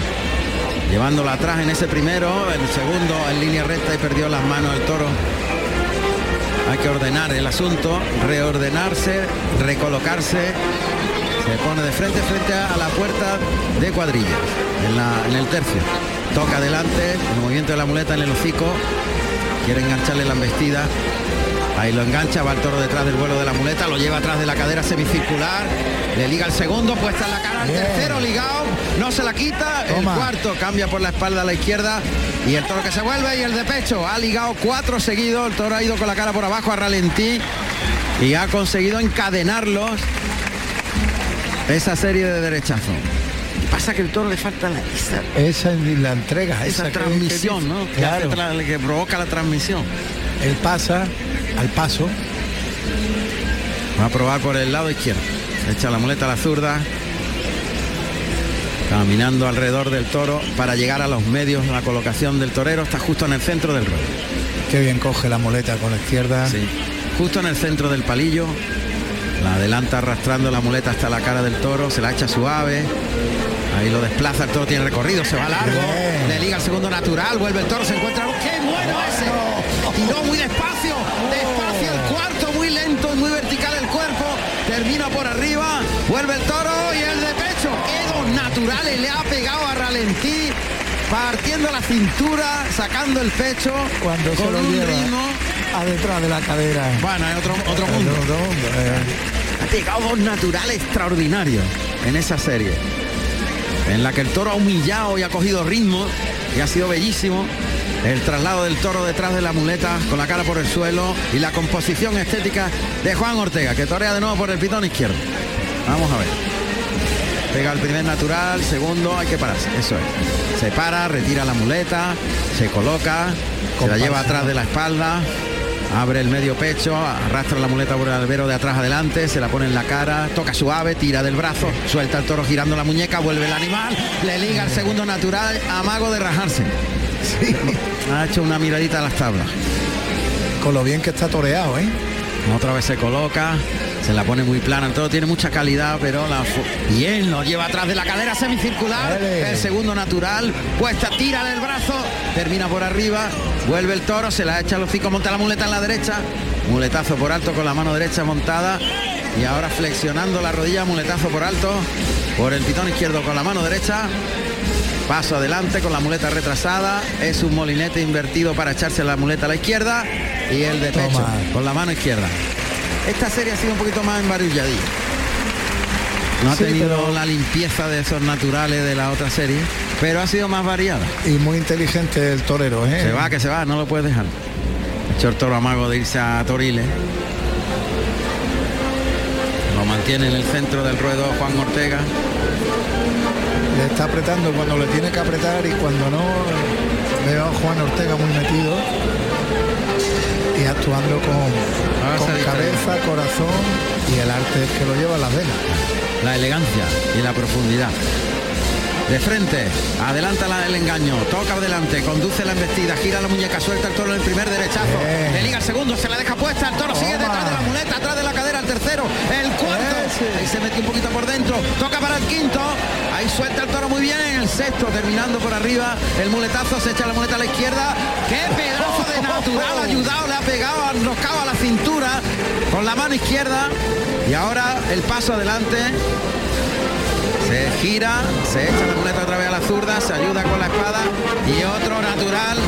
Llevándola atrás en ese primero, el segundo en línea recta y perdió las manos el toro. Hay que ordenar el asunto, reordenarse, recolocarse. Se pone de frente frente a la puerta de cuadrillas, en, en el tercio. Toca adelante, el movimiento de la muleta en el hocico. Quiere engancharle la embestida. Ahí lo engancha, va el toro detrás del vuelo de la muleta, lo lleva atrás de la cadera semicircular, le liga el segundo, puesta en la cara al tercero, ligado, no se la quita, Toma. el cuarto cambia por la espalda a la izquierda y el toro que se vuelve y el de pecho, ha ligado cuatro seguidos, el toro ha ido con la cara por abajo a ralentí y ha conseguido encadenarlos esa serie de derechazos. Pasa que el toro le falta la, esa, Esa es la entrega, esa transmisión, que- ¿no? Que, Claro, hace tra- que provoca la transmisión. él pasa al paso, Va a probar por el lado izquierdo. Echa la muleta a la zurda. Caminando alrededor del toro para llegar a los medios. La colocación del torero está justo en el centro del ruedo. qué bien coge la muleta con la izquierda. Sí. Justo en el centro del palillo. La adelanta arrastrando la muleta hasta la cara del toro. Se la echa suave. Ahí lo desplaza, el toro tiene recorrido, se va largo, Bien. le liga el segundo natural, vuelve el toro, se encuentra. ¡Qué bueno ese! Tiró muy despacio, despacio el cuarto, muy lento y muy vertical el cuerpo. Termina por arriba, vuelve el toro y el de pecho. ¡Qué dos naturales! Le ha pegado a ralentí, partiendo la cintura, sacando el pecho Cuando con un lleva ritmo. a detrás de la cadera. Bueno, hay otro, otro Otro mundo. mundo, eh. Ha pegado dos naturales extraordinarios en esa serie. En la que el toro ha humillado y ha cogido ritmo y ha sido bellísimo. El traslado del toro detrás de la muleta con la cara por el suelo y la composición estética de Juan Ortega, que torea de nuevo por el pitón izquierdo. Vamos a ver. Pega el primer natural, segundo, hay que pararse, eso es. Se para, retira la muleta, se coloca, se la lleva atrás de la espalda, abre el medio pecho, arrastra la muleta por el albero de atrás adelante, se la pone en la cara, toca suave, tira del brazo, suelta el toro girando la muñeca, vuelve el animal, le liga el segundo natural, amago de rajarse. Ha hecho una miradita a las tablas. Con lo bien que está toreado, ¿eh? Otra vez se coloca, se la pone muy plana, el toro tiene mucha calidad, pero la bien lo lleva atrás de la cadera semicircular, el segundo natural, puesta, tira del brazo, termina por arriba, vuelve el toro, se la echa al hocico, monta la muleta en la derecha, muletazo por alto con la mano derecha montada y ahora flexionando la rodilla, muletazo por alto, por el pitón izquierdo con la mano derecha, Paso adelante con la muleta retrasada. Es un molinete invertido para echarse la muleta a la izquierda. Y el de Toma. pecho con la mano izquierda. Esta serie ha sido un poquito más embarulladilla. No ha Sí, tenido pero- la limpieza de esos naturales de la otra serie, pero ha sido más variada. Y muy inteligente el torero, ¿eh? Se va, que se va, no lo puedes dejar. Hecho el toro amago de irse a Toriles. Lo mantiene en el centro del ruedo Juan Ortega. Le está apretando cuando le tiene que apretar y cuando no, veo a Juan Ortega muy metido actuando con, distraído. cabeza, corazón y el arte que lo lleva a las venas. la elegancia y la profundidad. De frente, adelanta la- el engaño, toca adelante, conduce la embestida, gira la muñeca, suelta el toro en el primer derechazo, le liga el segundo, se la deja puesta, el toro sigue detrás de la muleta, atrás de la tercero, el cuarto. Ahí se metió un poquito por dentro. Toca para el quinto. Ahí suelta el toro muy bien en el sexto, terminando por arriba. El muletazo se echa la muleta a la izquierda. ¡Qué pedazo de natural! <laughs> Ayudado, le ha pegado, ha enroscado a la cintura con la mano izquierda. Y ahora el paso adelante. Se gira, se echa la muleta otra vez a la zurda, se ayuda con la espada y otro natural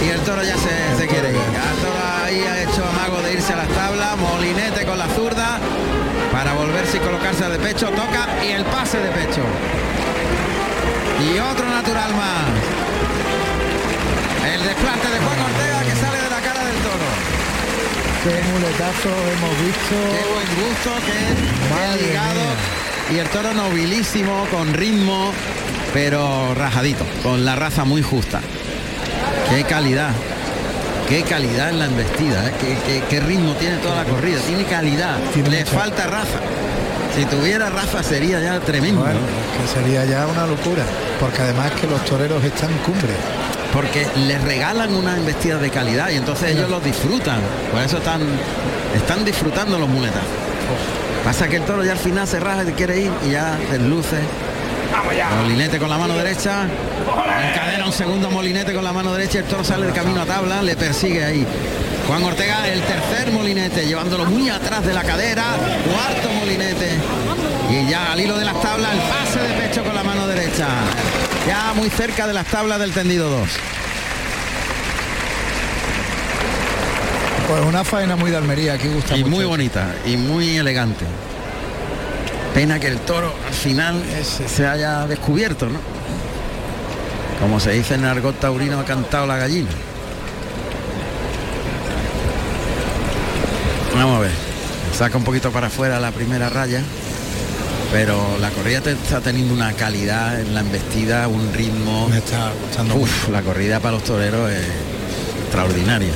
y el toro ya se, se quiere ir. El toro ahí ha hecho amago de irse a las tablas, molinete con la zurda para volverse y colocarse de pecho, toca y el pase de pecho. Y otro natural más. El desplante de Juan Ortega que sale de la cara del toro. Qué muletazo hemos visto. Qué buen gusto, qué, qué ligado. mía. Y el toro nobilísimo, con ritmo, pero rajadito, con la raza muy justa. Qué calidad. Qué calidad en la embestida, ¿eh? qué, qué- qué ritmo tiene toda la corrida, tiene calidad, Tiene le falta raza. Si tuviera raza sería ya tremendo, que sería ya una locura. Porque además que los toreros están cumbre. porque les regalan una embestida de calidad y entonces ellos los disfrutan. Por eso están, están disfrutando los muletas. Pasa que el toro ya al final se raja y quiere ir y ya desluce. Molinete con la mano derecha. Encadena un segundo molinete con la mano derecha. El toro sale de camino a tabla. Le persigue ahí. Juan Ortega, el tercer molinete, llevándolo muy atrás de la cadera. Cuarto molinete. Y ya al hilo de las tablas, el pase de pecho con la mano derecha. Ya muy cerca de las tablas del tendido 2. Pues una faena muy de Almería, aquí gusta Y mucho. muy bonita y muy elegante. Pena que el toro al final Ese. se haya descubierto, ¿no? Como se dice en el argot taurino, ha cantado la gallina. Vamos a ver. Saca un poquito para afuera la primera raya. Pero la corrida te- está teniendo una calidad en la embestida, un ritmo. Me está gustando Uf, la corrida para los toreros es extraordinaria.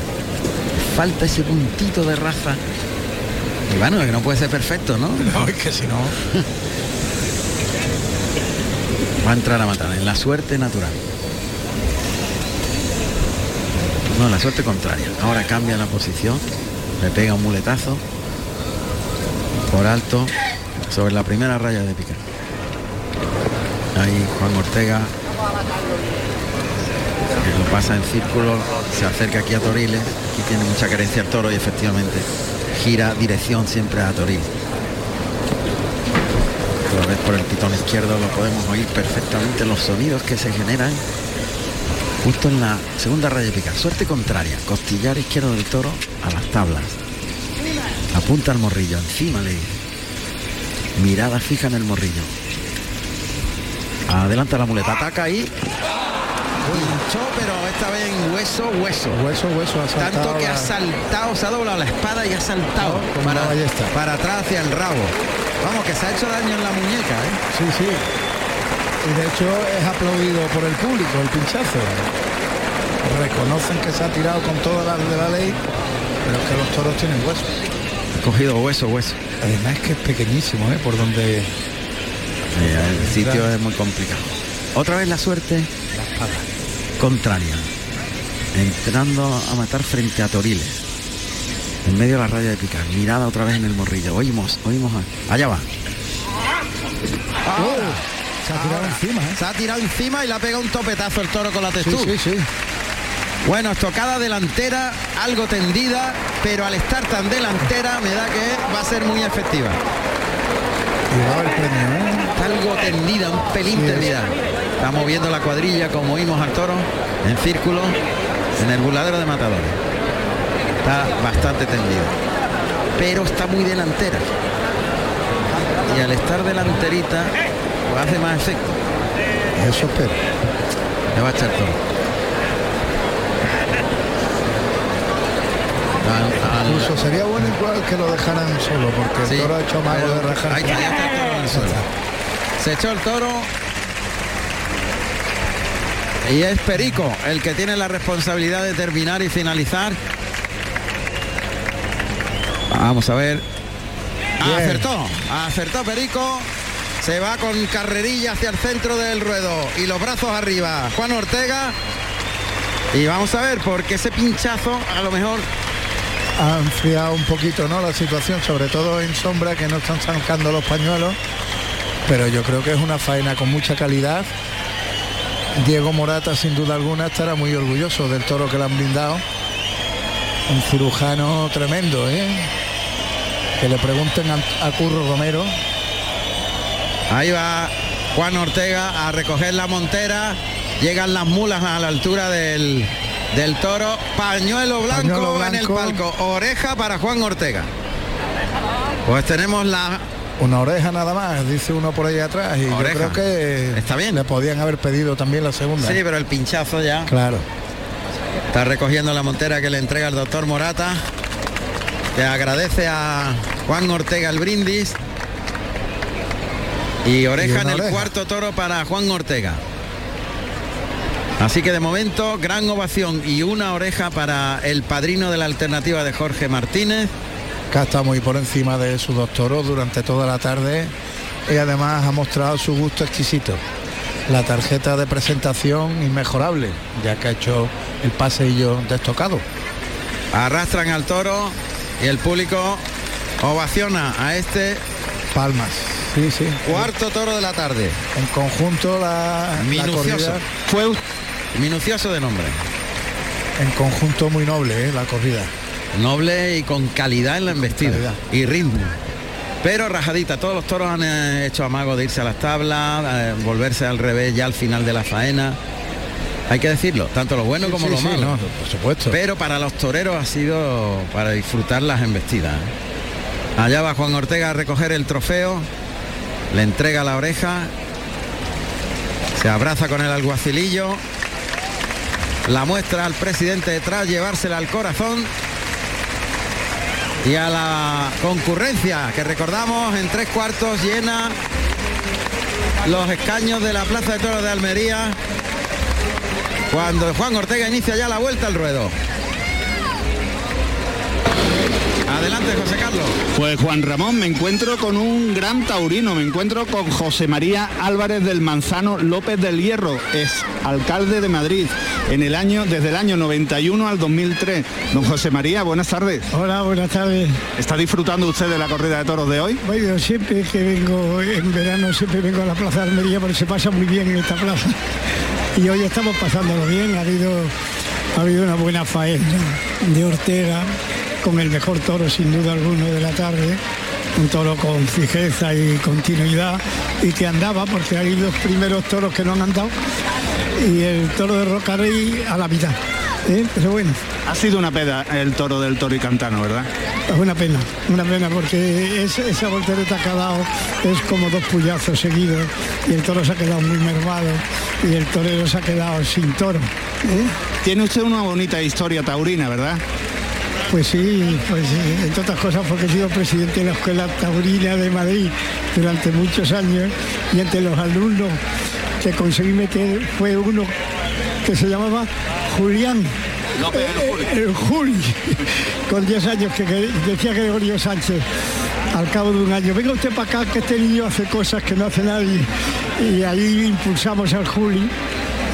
Falta ese puntito de raza. Y bueno, que no puede ser perfecto, ¿no? <laughs> No, es que si no. Va a entrar a matar en la suerte natural. No, la suerte contraria. Ahora cambia la posición. Le pega un muletazo. Por alto. Sobre la primera raya de picar. Ahí Juan Ortega. Lo pasa en círculo. Se acerca aquí a Toriles. Aquí tiene mucha carencia el toro y efectivamente gira dirección siempre a Toriles. Otra vez por el pitón izquierdo lo podemos oír perfectamente los sonidos que se generan justo en la segunda raya de picar. Suerte contraria, costillar izquierdo del toro a las tablas. Apunta al morrillo, encima le. Mirada fija en el morrillo. Adelanta la muleta, ataca ahí. Pinchó, pero esta vez en hueso, hueso. Hueso, hueso, ha saltado Tanto que la- ha saltado, se ha doblado la espada y ha saltado No, para, atrás hacia el rabo. Vamos, que se ha hecho daño en la muñeca, ¿eh? Sí, sí. Y de hecho es aplaudido por el público el pinchazo. Reconocen que se ha tirado con todas las de la ley, pero es que los toros tienen hueso. Ha cogido hueso, hueso. Además es que es pequeñísimo, ¿eh? Por donde Eh, el sitio es muy complicado. Otra vez la suerte la espada. Contraria. Entrando a matar frente a Toriles. En medio de la raya de picar. Mirada otra vez en el morrillo. Oímos, oímos. a- Allá va. Se ha tirado encima, ¿eh? Se ha tirado encima y le ha pegado un topetazo el toro con la Sí, textura. sí, sí. Bueno, estocada delantera, algo tendida, pero al estar tan delantera me da que va a ser muy efectiva. El premio, ¿eh? Algo tendida, un pelín Sí, tendida. Está moviendo la cuadrilla como oímos al toro, en círculo, en el burladero de matadores. Está bastante tendida. Pero está muy delantera. Y al estar delanterita, pues hace más efecto. Eso espero. Le va a echar toro. Al- al- Incluso sería bueno igual que lo dejaran solo, porque Sí, el toro ha hecho pero- de rajar. Ahí está, ya está el toro en el suelo. Se echó el toro. Y es Perico el que tiene la responsabilidad de terminar y finalizar. Vamos a ver. Bien. Acertó, acertó Perico. Se va con carrerilla hacia el centro del ruedo y los brazos arriba. Juan Ortega. Y vamos a ver, porque ese pinchazo a lo mejor ha enfriado un poquito ¿no? la situación, sobre todo en sombra que no están sacando los pañuelos, pero yo creo que es una faena con mucha calidad. Diego Morata sin duda alguna estará muy orgulloso del toro que le han brindado. Un cirujano tremendo, ¿eh? Que le pregunten a, a Curro Romero. Ahí va Juan Ortega a recoger la montera. Llegan las mulas a la altura del, del toro. Pañuelo blanco, Pañuelo en el blanco. palco. Oreja para Juan Ortega. Pues tenemos la Una oreja nada más, dice uno por ahí atrás. Y Oreja. yo creo que Está bien. le podían haber pedido también la segunda. Sí, pero el pinchazo ya. Claro. Está recogiendo la montera que le entrega el doctor Morata. Le agradece a Juan Ortega el brindis. Y oreja Y en el oreja. cuarto toro para Juan Ortega. Así que de momento, gran ovación y una oreja para el padrino de la alternativa de Jorge Martínez. Que ha estado muy por encima de su doctoró durante toda la tarde y además ha mostrado su gusto exquisito. La tarjeta de presentación inmejorable, ya que ha hecho el paseillo destocado. Arrastran al toro y el público ovaciona a este Palmas. Sí, sí. cuarto toro de la tarde. En conjunto la, la Minucioso. corrida, Fue minucioso de nombre. en conjunto muy noble ¿eh? la corrida. Noble y con calidad en la embestida y ritmo. Pero rajadita, todos los toros han eh, hecho amago de irse a las tablas, eh, volverse al revés ya al final de la faena. Hay que decirlo, tanto lo bueno como Sí, lo sí, malo. no, por supuesto. Pero para los toreros ha sido para disfrutar las embestidas. ¿eh? Allá va Juan Ortega a recoger el trofeo, le entrega la oreja, se abraza con el alguacilillo, la muestra al presidente detrás, llevársela al corazón y a la concurrencia que recordamos en tres cuartos llena los escaños de la Plaza de Toros de Almería cuando Juan Ortega inicia ya la vuelta al ruedo. Adelante José Carlos. Pues Juan Ramón, me encuentro con un gran taurino, me encuentro con José María Álvarez del Manzano López del Hierro, es alcalde de Madrid en el año desde el año 91 al 2003. Don José María, buenas tardes. Hola, buenas tardes. ¿Está disfrutando usted de la corrida de toros de hoy? Bueno, siempre que vengo en verano, siempre vengo a la Plaza de Almería porque se pasa muy bien en esta plaza. Y hoy estamos pasándolo bien, ha habido, ha habido una buena faena de Ortega con el mejor toro sin duda alguno de la tarde, un toro con fijeza y continuidad y que andaba porque hay dos primeros toros que no han andado y el toro de Rocarey a la mitad. ¿eh? Pero bueno, Ha sido una peda el toro del toro y cantano, ¿verdad? es una pena, una pena porque es- esa voltereta que ha dado es como dos puñazos seguidos y el toro se ha quedado muy mermado y el torero se ha quedado sin toro. ¿eh? Tiene usted una bonita historia taurina, ¿verdad? Pues sí, pues entre otras cosas porque he sido presidente de la Escuela Taurina de Madrid durante muchos años y entre los alumnos que conseguí meter fue uno que se llamaba Julián. Eh, El Juli, con 10 años que, que decía Gregorio Sánchez al cabo de un año, venga usted para acá que este niño hace cosas que no hace nadie. Y ahí impulsamos al Juli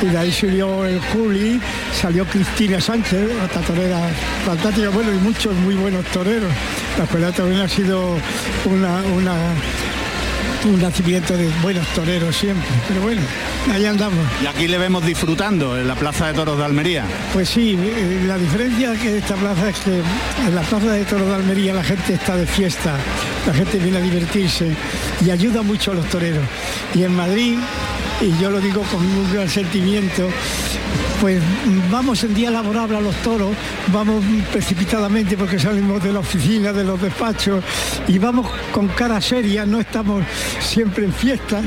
y de ahí salió el Juli, salió Cristina Sánchez, otra torera fantástica, bueno, y muchos muy buenos toreros. La escuela taurina ha sido una, una- un nacimiento de buenos toreros siempre, pero bueno, ahí andamos. Y aquí le vemos disfrutando en la Plaza de Toros de Almería. Pues sí, eh, la diferencia que esta plaza es que en la plaza de Toros de Almería la gente está de fiesta, la gente viene a divertirse y ayuda mucho a los toreros. Y en Madrid, y yo lo digo con un gran sentimiento, pues vamos en día laborable a los toros, vamos precipitadamente porque salimos de la oficina, de los despachos y vamos con cara seria, no estamos siempre en fiesta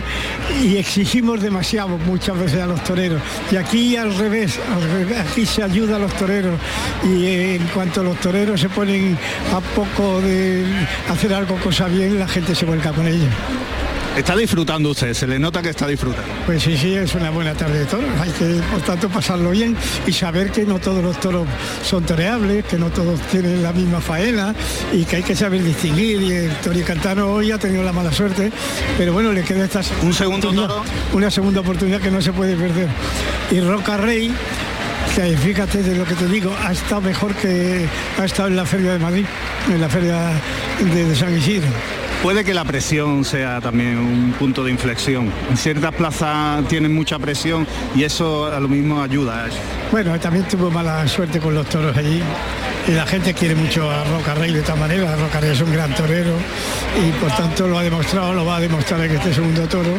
y exigimos demasiado muchas veces a los toreros. Y aquí al revés, al revés, aquí se ayuda a los toreros y en cuanto los toreros se ponen a poco de hacer algo cosa bien, la gente se vuelca con ellos. Está disfrutando usted, se le nota que está disfrutando. Pues sí, sí, es una buena tarde de toros. Hay que, por tanto, pasarlo bien y saber que no todos los toros son toreables, que no todos tienen la misma faena y que hay que saber distinguir. Y el Tori Cantano hoy ha tenido la mala suerte, pero bueno, le queda esta Un segundo oportunidad- toro. una segunda oportunidad que no se puede perder. Y Roca Rey que fíjate de lo que te digo, ha estado mejor que ha estado en la Feria de Madrid, en la Feria de, de San Isidro. Puede que la presión sea también un punto de inflexión. En ciertas plazas tienen mucha presión y eso a lo mismo ayuda a eso. Bueno, también tuvo mala suerte con los toros allí. Y la gente quiere mucho a Roca Rey de esta manera. Roca Rey es un gran torero y por tanto lo ha demostrado, lo va a demostrar en este segundo toro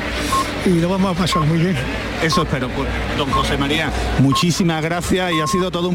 y lo vamos a pasar muy bien. Eso espero. Pues, don José María, muchísimas gracias y ha sido todo un